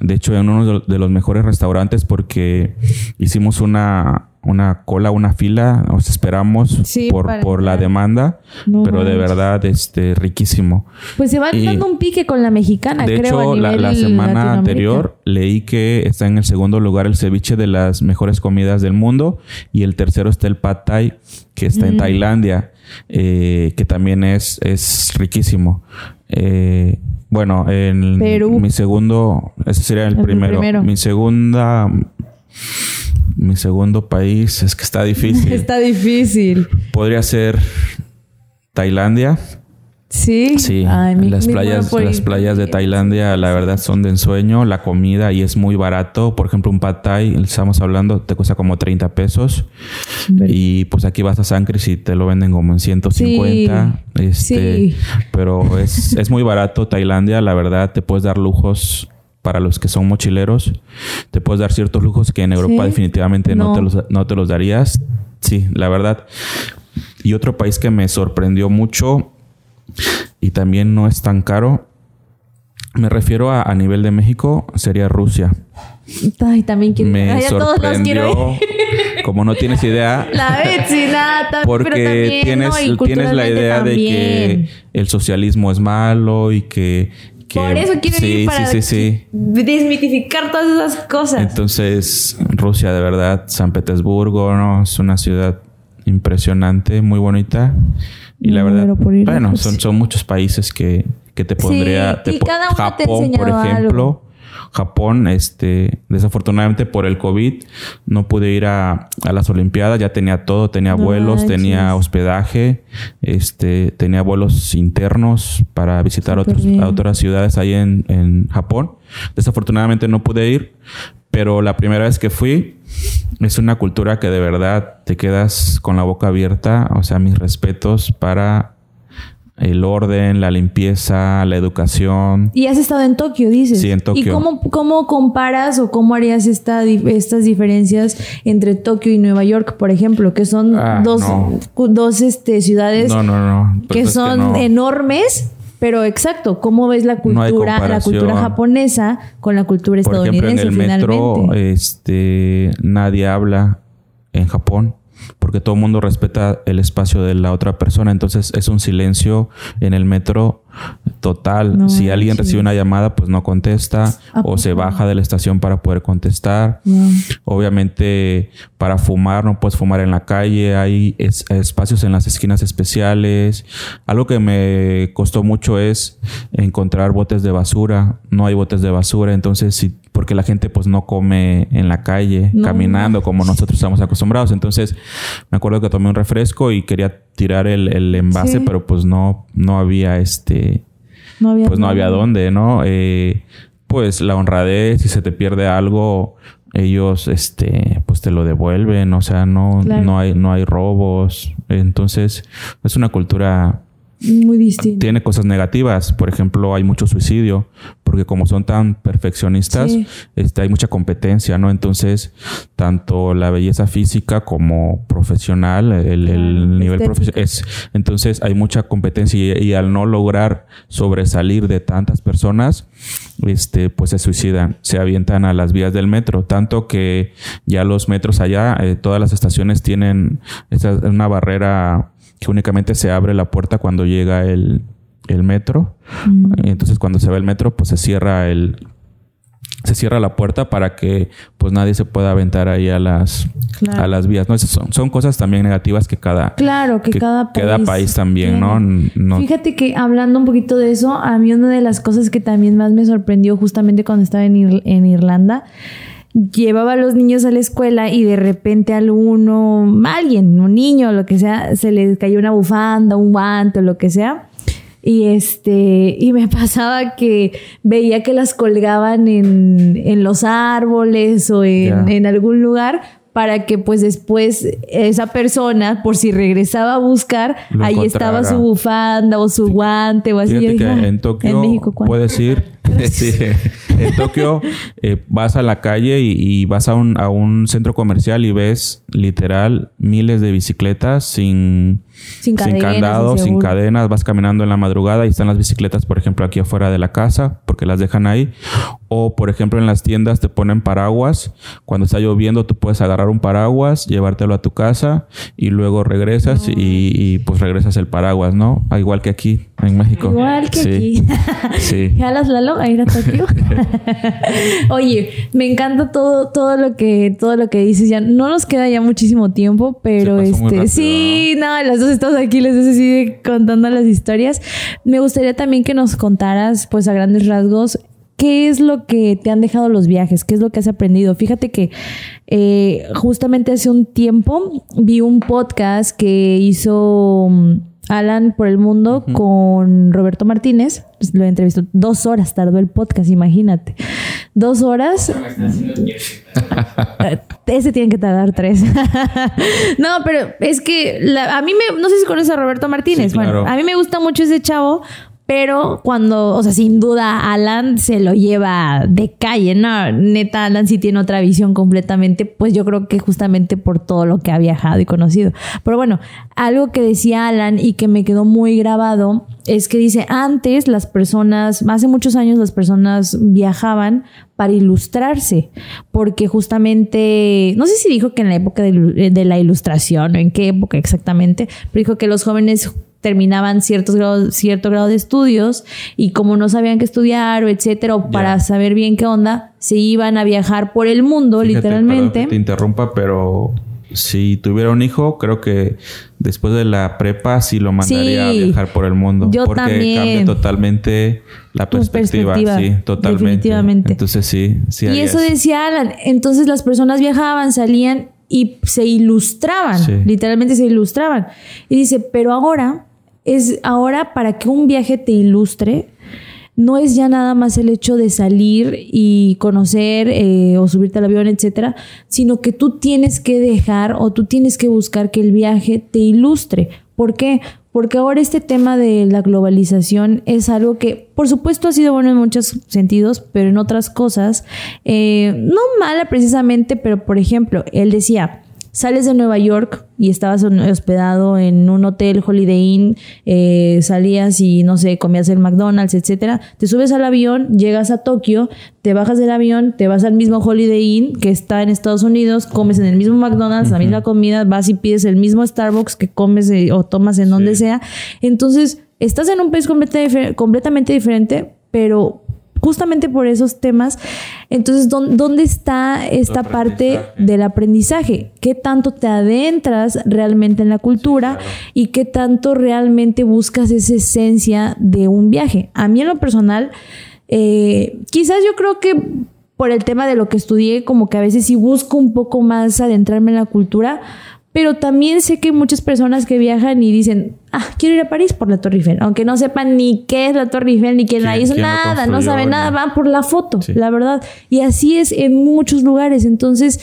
De hecho, en uno de los mejores restaurantes porque hicimos una, una cola, una fila, nos esperamos Sí, por, por la demanda, No pero de verdad, este, riquísimo. Pues se va y- dando un pique con la mexicana, De creo. hecho, a la, nivel la semana anterior leí que está en el segundo lugar el ceviche de las mejores comidas del mundo y el tercero está el pad thai que está Mm. en Tailandia, eh, que también es, es riquísimo. Eh, bueno, en Perú. mi segundo, ese sería el, El primero. primero. Mi segunda, mi segundo país es que está difícil. *laughs* Está difícil. Podría ser Tailandia. Sí. Sí, Ay, mi- las mi playas, las playas de Tailandia, la verdad, son de ensueño. La comida y es muy barato. Por ejemplo, un pad thai, estamos hablando, te cuesta como 30 pesos. Y pues aquí vas a Sancris y te lo venden como en 150. Este, sí. Pero es, es muy barato Tailandia, la verdad, te puedes dar lujos para los que son mochileros. Te puedes dar ciertos lujos que en Europa Sí. definitivamente no. No. te los, no te los darías. Sí, la verdad. Y otro país que me sorprendió mucho y también no es tan caro, me refiero a, a nivel de México, sería Rusia. Ay, también quiero. Me Ay, a todos los quiero sorprendió, ir. *laughs* como no tienes idea, La vecina también, porque pero también, tienes, ¿no? Tienes la idea de que también. el socialismo es malo y que... que- Por eso quiero sí, ir para Sí, sí, desmitificar todas esas cosas. Entonces, Rusia, de verdad, San Petersburgo, ¿no? Es una ciudad impresionante, muy bonita. Y la verdad, bueno, son, son muchos países que, que te pondría. te y cada uno te Japón, por ejemplo. algo. Japón, este, desafortunadamente por el COVID, no pude ir a, a las Olimpiadas. Ya tenía todo, tenía No vuelos, manches. tenía hospedaje, este, tenía vuelos internos para visitar otros, a otras ciudades ahí en, en Japón. Desafortunadamente no pude ir, pero la primera vez que fui es una cultura que de verdad te quedas con la boca abierta. O sea, mis respetos para el orden, la limpieza, la educación. Y has estado en Tokio, dices. Sí, en Tokio. ¿Y cómo, cómo comparas o cómo harías esta, estas diferencias entre Tokio y Nueva York, por ejemplo? Que son Ah, dos, no. dos este, ciudades No. Pues que es son no. enormes. Pero exacto, ¿cómo ves la cultura, la cultura japonesa con la cultura Por ejemplo, en estadounidense el metro, este, nadie habla en Japón porque todo el mundo respeta el espacio de la otra persona. Entonces es un silencio en el metro total. No si alguien recibe una llamada, pues no contesta ¿A o se baja de la estación para poder contestar. Obviamente, para fumar, no puedes fumar en la calle. Hay es- espacios en las esquinas especiales. Algo que me costó mucho es encontrar botes de basura. No hay botes de basura. Entonces, sí, porque la gente pues no come en la calle, No. caminando como nosotros estamos acostumbrados. Entonces, me acuerdo que tomé un refresco y quería tirar el, el envase, Sí. pero pues no, no había este No había pues no había dónde. ¿no? Eh, pues la honradez, si se te pierde algo, ellos, este, pues te lo devuelven, o sea, no, Claro. no hay, no hay robos. Entonces, es una cultura Muy distinto. tiene cosas negativas. Por ejemplo, hay mucho suicidio, porque como son tan perfeccionistas, Sí. este, hay mucha competencia, ¿no? Entonces, tanto la belleza física como profesional, el, nivel profesional es. Entonces, hay mucha competencia y, y al no lograr sobresalir de tantas personas, este, pues se suicidan, se avientan a las vías del metro, tanto que ya los metros allá, eh, todas las estaciones tienen esa, una barrera que únicamente se abre la puerta cuando llega el, el metro. Mm. Entonces cuando se ve el metro, pues se cierra el se cierra la puerta para que pues nadie se pueda aventar ahí a las Claro. a las vías. No, son, son cosas también negativas que cada Claro, que, cada país. país también, ¿no? No- Fíjate que hablando un poquito de eso, a mí una de las cosas que también más me sorprendió justamente cuando estaba en, Ir- en Irlanda, llevaba a los niños a la escuela y de repente alguno, alguien, un niño, lo que sea, se le cayó una bufanda, un guante o lo que sea. Y este, y me *laughs* pasaba que veía que las colgaban en, en los árboles o en, en algún lugar para que pues después esa persona, por si regresaba a buscar, Lo ahí estaba su bufanda o su guante o así. Yo Fíjate dije, que "Ah, en Tokio en México, ¿cuándo?". puedes ir. *laughs* *laughs* sí, en Tokio eh, vas a la calle y, y vas a un, a un centro comercial y ves literal miles de bicicletas sin, Sin cadenas, candado, sin sin cadenas. Vas caminando en la madrugada y están las bicicletas, por ejemplo, aquí afuera de la casa porque las dejan ahí. O, por ejemplo, en las tiendas te ponen paraguas. Cuando está lloviendo, tú puedes agarrar un paraguas, llevártelo a tu casa y luego regresas y, y, pues regresas el paraguas, ¿no? Igual que aquí en México. Igual que Sí. aquí. Sí. *laughs* ¿Jalas Lalo a ir a Tokio? *laughs* Oye, me encanta todo, todo lo que, todo lo que dices. Ya no nos queda ya muchísimo tiempo, pero este, sí, no, las dos estamos aquí, les dos así contando las historias. Me gustaría también que nos contaras, pues a grandes rasgos, ¿Qué es lo que te han dejado los viajes? ¿Qué es lo que has aprendido? Fíjate que eh, justamente hace un tiempo vi un podcast que hizo mm, Alan por el mundo con Roberto Martínez. Pues, Lo entrevistó. Dos horas tardó el podcast, imagínate. Dos horas. *laughs* Ese tiene que tardar tres. *laughs* no, pero es que la- a mí me. No sé si conoces a Roberto Martínez. Sí, claro. Bueno, a mí me gusta mucho ese chavo. Pero cuando, o sea, sin duda, Alan se lo lleva de calle, ¿no? Neta, Alan sí tiene otra visión completamente, pues yo creo que justamente por todo lo que ha viajado y conocido. Pero bueno, algo que decía Alan y que me quedó muy grabado es que dice, antes las personas, hace muchos años las personas viajaban para ilustrarse, porque justamente, no sé si dijo que en la época de, de la ilustración o en qué época exactamente, pero dijo que los jóvenes terminaban ciertos grados, cierto grado de estudios y como no sabían qué estudiar o etcétera, o para saber bien qué onda, se iban a viajar por el mundo, Fíjate, literalmente. que te interrumpa, pero si tuviera un hijo, creo que después de la prepa sí lo mandaría Sí. a viajar por el mundo. Yo porque también. cambia totalmente la perspectiva. perspectiva, Sí, totalmente. definitivamente. Entonces sí, sí. Y haría eso decía Alan. Entonces las personas viajaban, salían y se ilustraban. Sí. Literalmente se ilustraban. Y dice, pero ahora es ahora para que un viaje te ilustre. No es ya nada más el hecho de salir y conocer eh, o subirte al avión, etcétera, sino que tú tienes que dejar o tú tienes que buscar que el viaje te ilustre. ¿Por qué? Porque ahora este tema de la globalización es algo que, por supuesto, ha sido bueno en muchos sentidos, pero en otras cosas, eh, no mala precisamente, pero por ejemplo, él decía, sales de Nueva York y estabas hospedado en un hotel Holiday Inn, eh, salías y no sé, comías el McDonald's, etcétera. Te subes al avión, llegas a Tokio, te bajas del avión, te vas al mismo Holiday Inn que está en Estados Unidos, comes en el mismo McDonald's, la misma comida, vas y pides el mismo Starbucks que comes eh, o tomas en donde sea. Entonces, estás en un país completa- difer- completamente diferente, pero justamente por esos temas. Entonces, ¿dó- ¿dónde está esta parte del aprendizaje? ¿Qué tanto te adentras realmente en la cultura y qué tanto realmente buscas esa esencia de un viaje? A mí en lo personal, eh, quizás yo creo que por el tema de lo que estudié, como que a veces sí busco un poco más adentrarme en la cultura, pero también sé que hay muchas personas que viajan y dicen, ah, quiero ir a París por la Torre Eiffel, aunque no sepan ni qué es la Torre Eiffel, ni quién la ¿Quién- hizo, quién nada, no saben nada, van por la foto, Sí. la verdad. Y así es en muchos lugares. Entonces,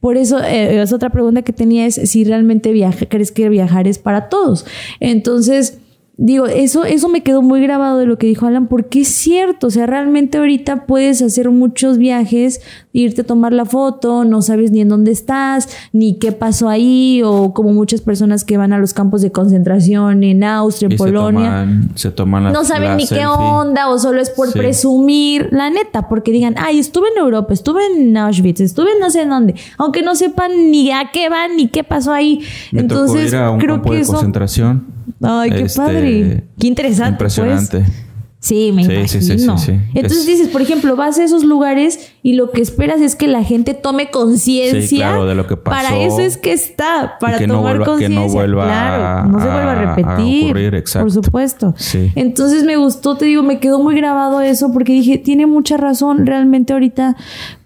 por eso eh, es otra pregunta que tenía es si realmente viaja, crees que viajar es para todos. Entonces, digo, eso, eso me quedó muy grabado de lo que dijo Alan, porque es cierto, o sea, realmente ahorita puedes hacer muchos viajes, irte a tomar la foto, no sabes ni en dónde estás, ni qué pasó ahí, o como muchas personas que van a los campos de concentración en Austria, en Y se Polonia toman, se toman la- no saben la ni qué onda o solo es por Sí. presumir, la neta, porque digan, ay, estuve en Europa, estuve en Auschwitz, estuve en no sé en dónde, aunque no sepan ni a qué van ni qué pasó ahí. Me Entonces, tocó ir a un creo campo que de eso... concentración. Ay, qué Este, padre. Qué interesante. Impresionante. pues. Sí, me Sí, imagino. sí, sí. Entonces Es- dices, por ejemplo, vas a esos lugares y lo que esperas es que la gente tome conciencia. Claro, de lo que pasó. Para eso es que está, para que no tomar vuelva- que no conciencia. vuelva claro, no se vuelva a a- a repetir. ocurrir, exacto. Por supuesto. Sí. Entonces me gustó, te digo, me quedó muy grabado eso porque dije, tiene mucha razón. Realmente ahorita,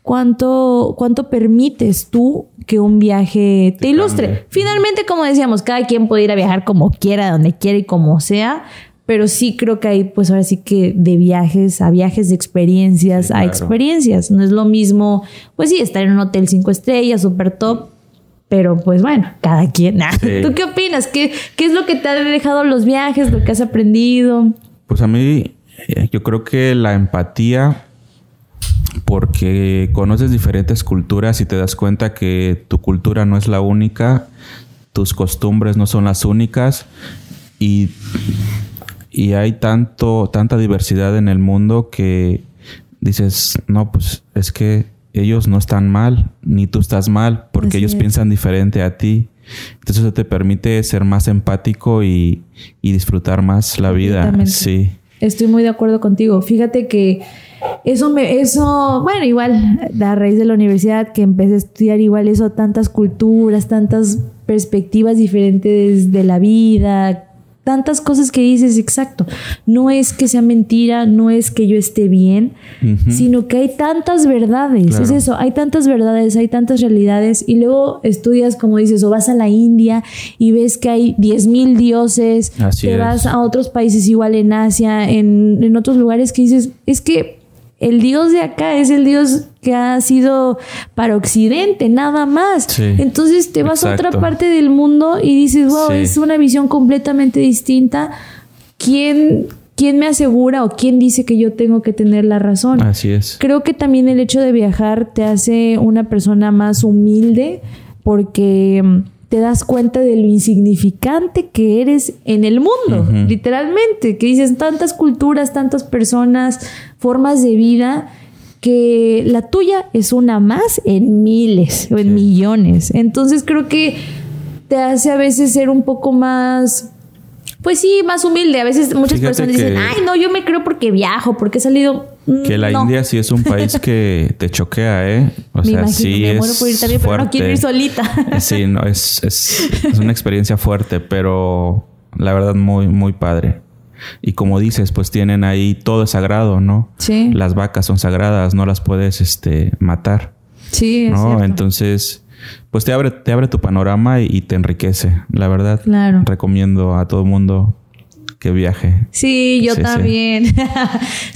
¿cuánto, cuánto permites tú que un viaje te, Te ilustre? cambie. Finalmente, como decíamos, cada quien puede ir a viajar como quiera, donde quiera y como sea. Pero sí creo que hay, pues ahora sí que de viajes a viajes, de experiencias Sí, a claro. experiencias. No es lo mismo, pues sí, estar en un hotel cinco estrellas, super top. Pero pues bueno, cada quien. *laughs* Sí. ¿Tú qué opinas? ¿Qué, ¿Qué es lo que te ha dejado los viajes, lo que has aprendido? Pues a mí, eh, yo creo que la empatía, porque conoces diferentes culturas y te das cuenta que tu cultura no es la única, tus costumbres no son las únicas y, y hay tanto, tanta diversidad en el mundo que dices, no, pues es que ellos no están mal, ni tú estás mal, porque Así ellos es. piensan diferente a ti. Entonces eso te permite ser más empático y, y disfrutar más la vida. Sí. Estoy muy de acuerdo contigo. Fíjate que eso me, eso, bueno, igual a raíz de la universidad que empecé a estudiar igual eso, tantas culturas, tantas perspectivas diferentes de la vida, tantas cosas que dices, exacto. No es que sea mentira, no es que yo esté bien, sino que hay tantas verdades. Claro. Es eso, hay tantas verdades, hay tantas realidades. Y luego estudias, como dices, o vas a la India y ves que hay 10.000 dioses, Así te es. vas a otros países igual en Asia, en, en otros lugares que dices, es que el Dios de acá es el Dios que ha sido para Occidente, nada más. Sí, Entonces te vas a otra parte del mundo y dices, wow, Sí. es una visión completamente distinta. ¿Quién, ¿Quién me asegura o quién dice que yo tengo que tener la razón? Así es. Creo que también el hecho de viajar te hace una persona más humilde porque mm, te das cuenta de lo insignificante que eres en el mundo, literalmente, que dices tantas culturas, tantas personas, formas de vida que la tuya es una más en miles o en Sí. millones. Entonces creo que te hace a veces ser un poco más pues sí, más humilde. A veces muchas Fíjate personas dicen, ay, no, yo me creo porque viajo, porque he salido. Mm, Que la no. India sí es un país que te choquea, ¿eh? O *laughs* me sea, imagino, sí me es muero por ir también, pero no quiero ir fuerte. solita. *laughs* Sí, no, es, es, es una experiencia fuerte, pero la verdad muy, muy padre. Y como dices, pues tienen ahí todo es sagrado, ¿no? Sí. Las vacas son sagradas, no las puedes este, matar, Sí, es ¿no? cierto. Entonces, pues te abre, te abre tu panorama y, y te enriquece, la verdad. Claro. Recomiendo a todo mundo que viaje. Sí, yo Sí, sí. también. *laughs*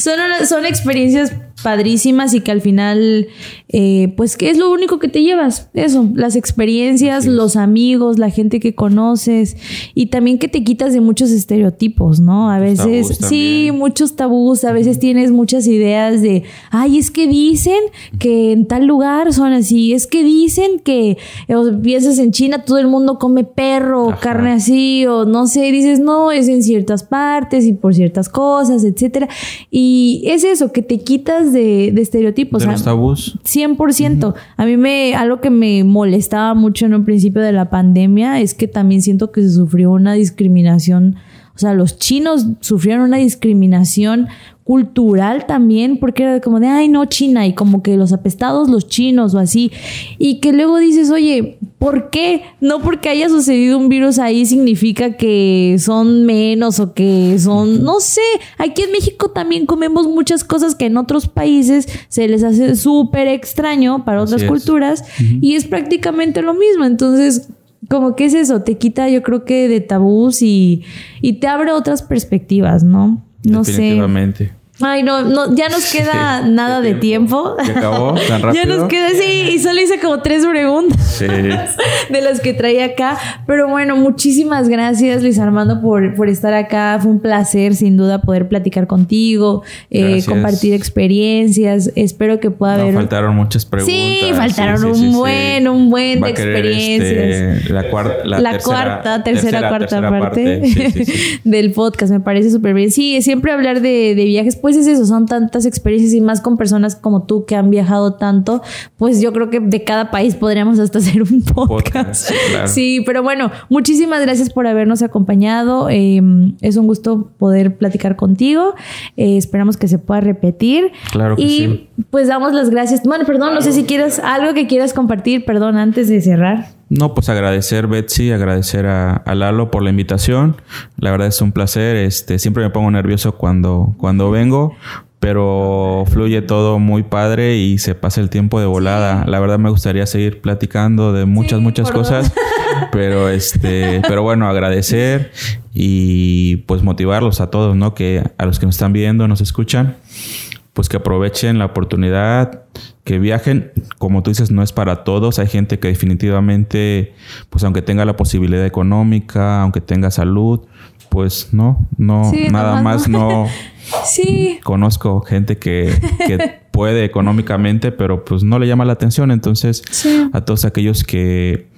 son experiencias padrísimas y que al final, eh, pues, ¿qué es lo único que te llevas? Eso, las experiencias, los amigos, la gente que conoces y también que te quitas de muchos estereotipos, ¿no? A veces, sí, muchos tabús, a veces tienes muchas ideas de, ay, es que dicen que en tal lugar son así, es que dicen que o piensas en China todo el mundo come perro Ajá. carne así o no sé, dices, no, es en ciertas partes y por ciertas cosas, etcétera. Y es eso, que te quitas de, de estereotipos. de los tabús. 100%. A mí me, algo que me molestaba mucho en un principio de la pandemia es que también siento que se sufrió una discriminación. O sea, los chinos sufrieron una discriminación cultural también, porque era como de, ay, no, China, y como que los apestados, los chinos o así. Y que luego dices, oye, ¿por qué? No porque haya sucedido un virus ahí significa que son menos o que son, no sé, aquí en México también comemos muchas cosas que en otros países se les hace súper extraño para otras culturas y es prácticamente lo mismo. Entonces, como que es eso, te quita yo creo que de tabús y, y te abre otras perspectivas, ¿no? No sé. Ay, no, no, ya nos queda *laughs* nada de tiempo. ¿Se acabó tan rápido? *laughs* Ya nos queda, sí, y solo hice como tres preguntas Sí. *laughs* de las que traía acá. Pero bueno, muchísimas gracias, Luis Armando, por, por estar acá. Fue un placer, sin duda, poder platicar contigo, eh, compartir experiencias. Espero que pueda No, haber. faltaron muchas preguntas. Sí, faltaron Sí, un buen, un buen Va de experiencias. este, la, cuarta, la, la tercera- cuarta, tercera, cuarta tercera parte, del podcast. Me parece súper bien. Sí, siempre hablar de, de viajes, pues es eso, son tantas experiencias y más con personas como tú que han viajado tanto, pues yo creo que de cada país podríamos hasta *laughs* hacer un podcast. Podcast, claro. Sí, pero bueno, muchísimas gracias por habernos acompañado. Eh, es un gusto poder platicar contigo. Eh, esperamos que se pueda repetir. Claro que y sí. pues damos las gracias. Bueno, perdón, no sé si quieres algo que quieras compartir, perdón, antes de cerrar. No, pues agradecer, Betsy, agradecer a, a Lalo por la invitación. La verdad es un placer. Este, siempre me pongo nervioso cuando, cuando vengo, pero fluye todo muy padre y se pasa el tiempo de volada. La verdad me gustaría seguir platicando de muchas, Sí, muchas cosas. *laughs* Pero este, pero bueno, agradecer y pues motivarlos a todos, ¿no? Que a los que nos están viendo, nos escuchan, pues que aprovechen la oportunidad, que viajen. Como tú dices, no es para todos. Hay gente que definitivamente, pues aunque tenga la posibilidad económica, aunque tenga salud, pues no, no, Sí, nada más no. *laughs* Sí, Conozco gente que, que *laughs* puede económicamente, pero pues no le llama la atención. Entonces, Sí. a todos aquellos que,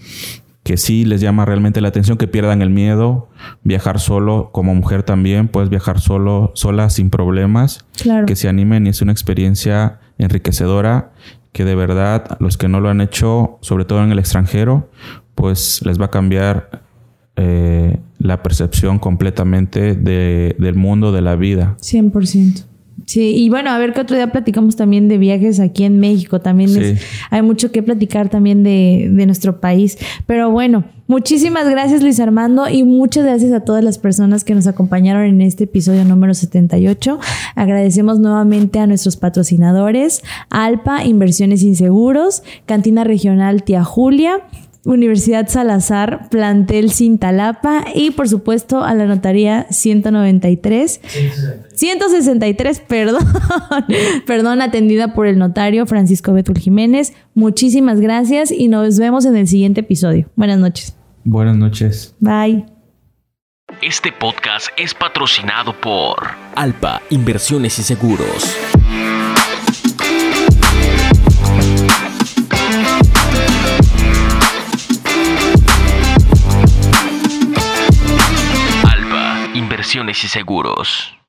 que sí les llama realmente la atención, que pierdan el miedo, viajar solo, como mujer también, puedes viajar solo, sola, sin problemas, claro. que se animen y es una experiencia enriquecedora que de verdad los que no lo han hecho, sobre todo en el extranjero, pues les va a cambiar eh, la percepción completamente de- del mundo, de la vida. 100%. Sí, y bueno, a ver que otro día platicamos también de viajes aquí en México. También Sí. es- hay mucho que platicar también de, de nuestro país. Pero bueno, muchísimas gracias Luis Armando y muchas gracias a todas las personas que nos acompañaron en este episodio número 78. Agradecemos nuevamente a nuestros patrocinadores, Alpa, Inversiones Inseguros, Cantina Regional Tía Julia, Universidad Salazar, Plantel Cintalapa y por supuesto a la Notaría 193. 163, perdón. *laughs* perdón, atendida por el notario Francisco Betul Jiménez. Muchísimas gracias y nos vemos en el siguiente episodio. Buenas noches. Buenas noches. Bye. Este podcast es patrocinado por Alpa Inversiones y Seguros. Alpa Inversiones y Seguros.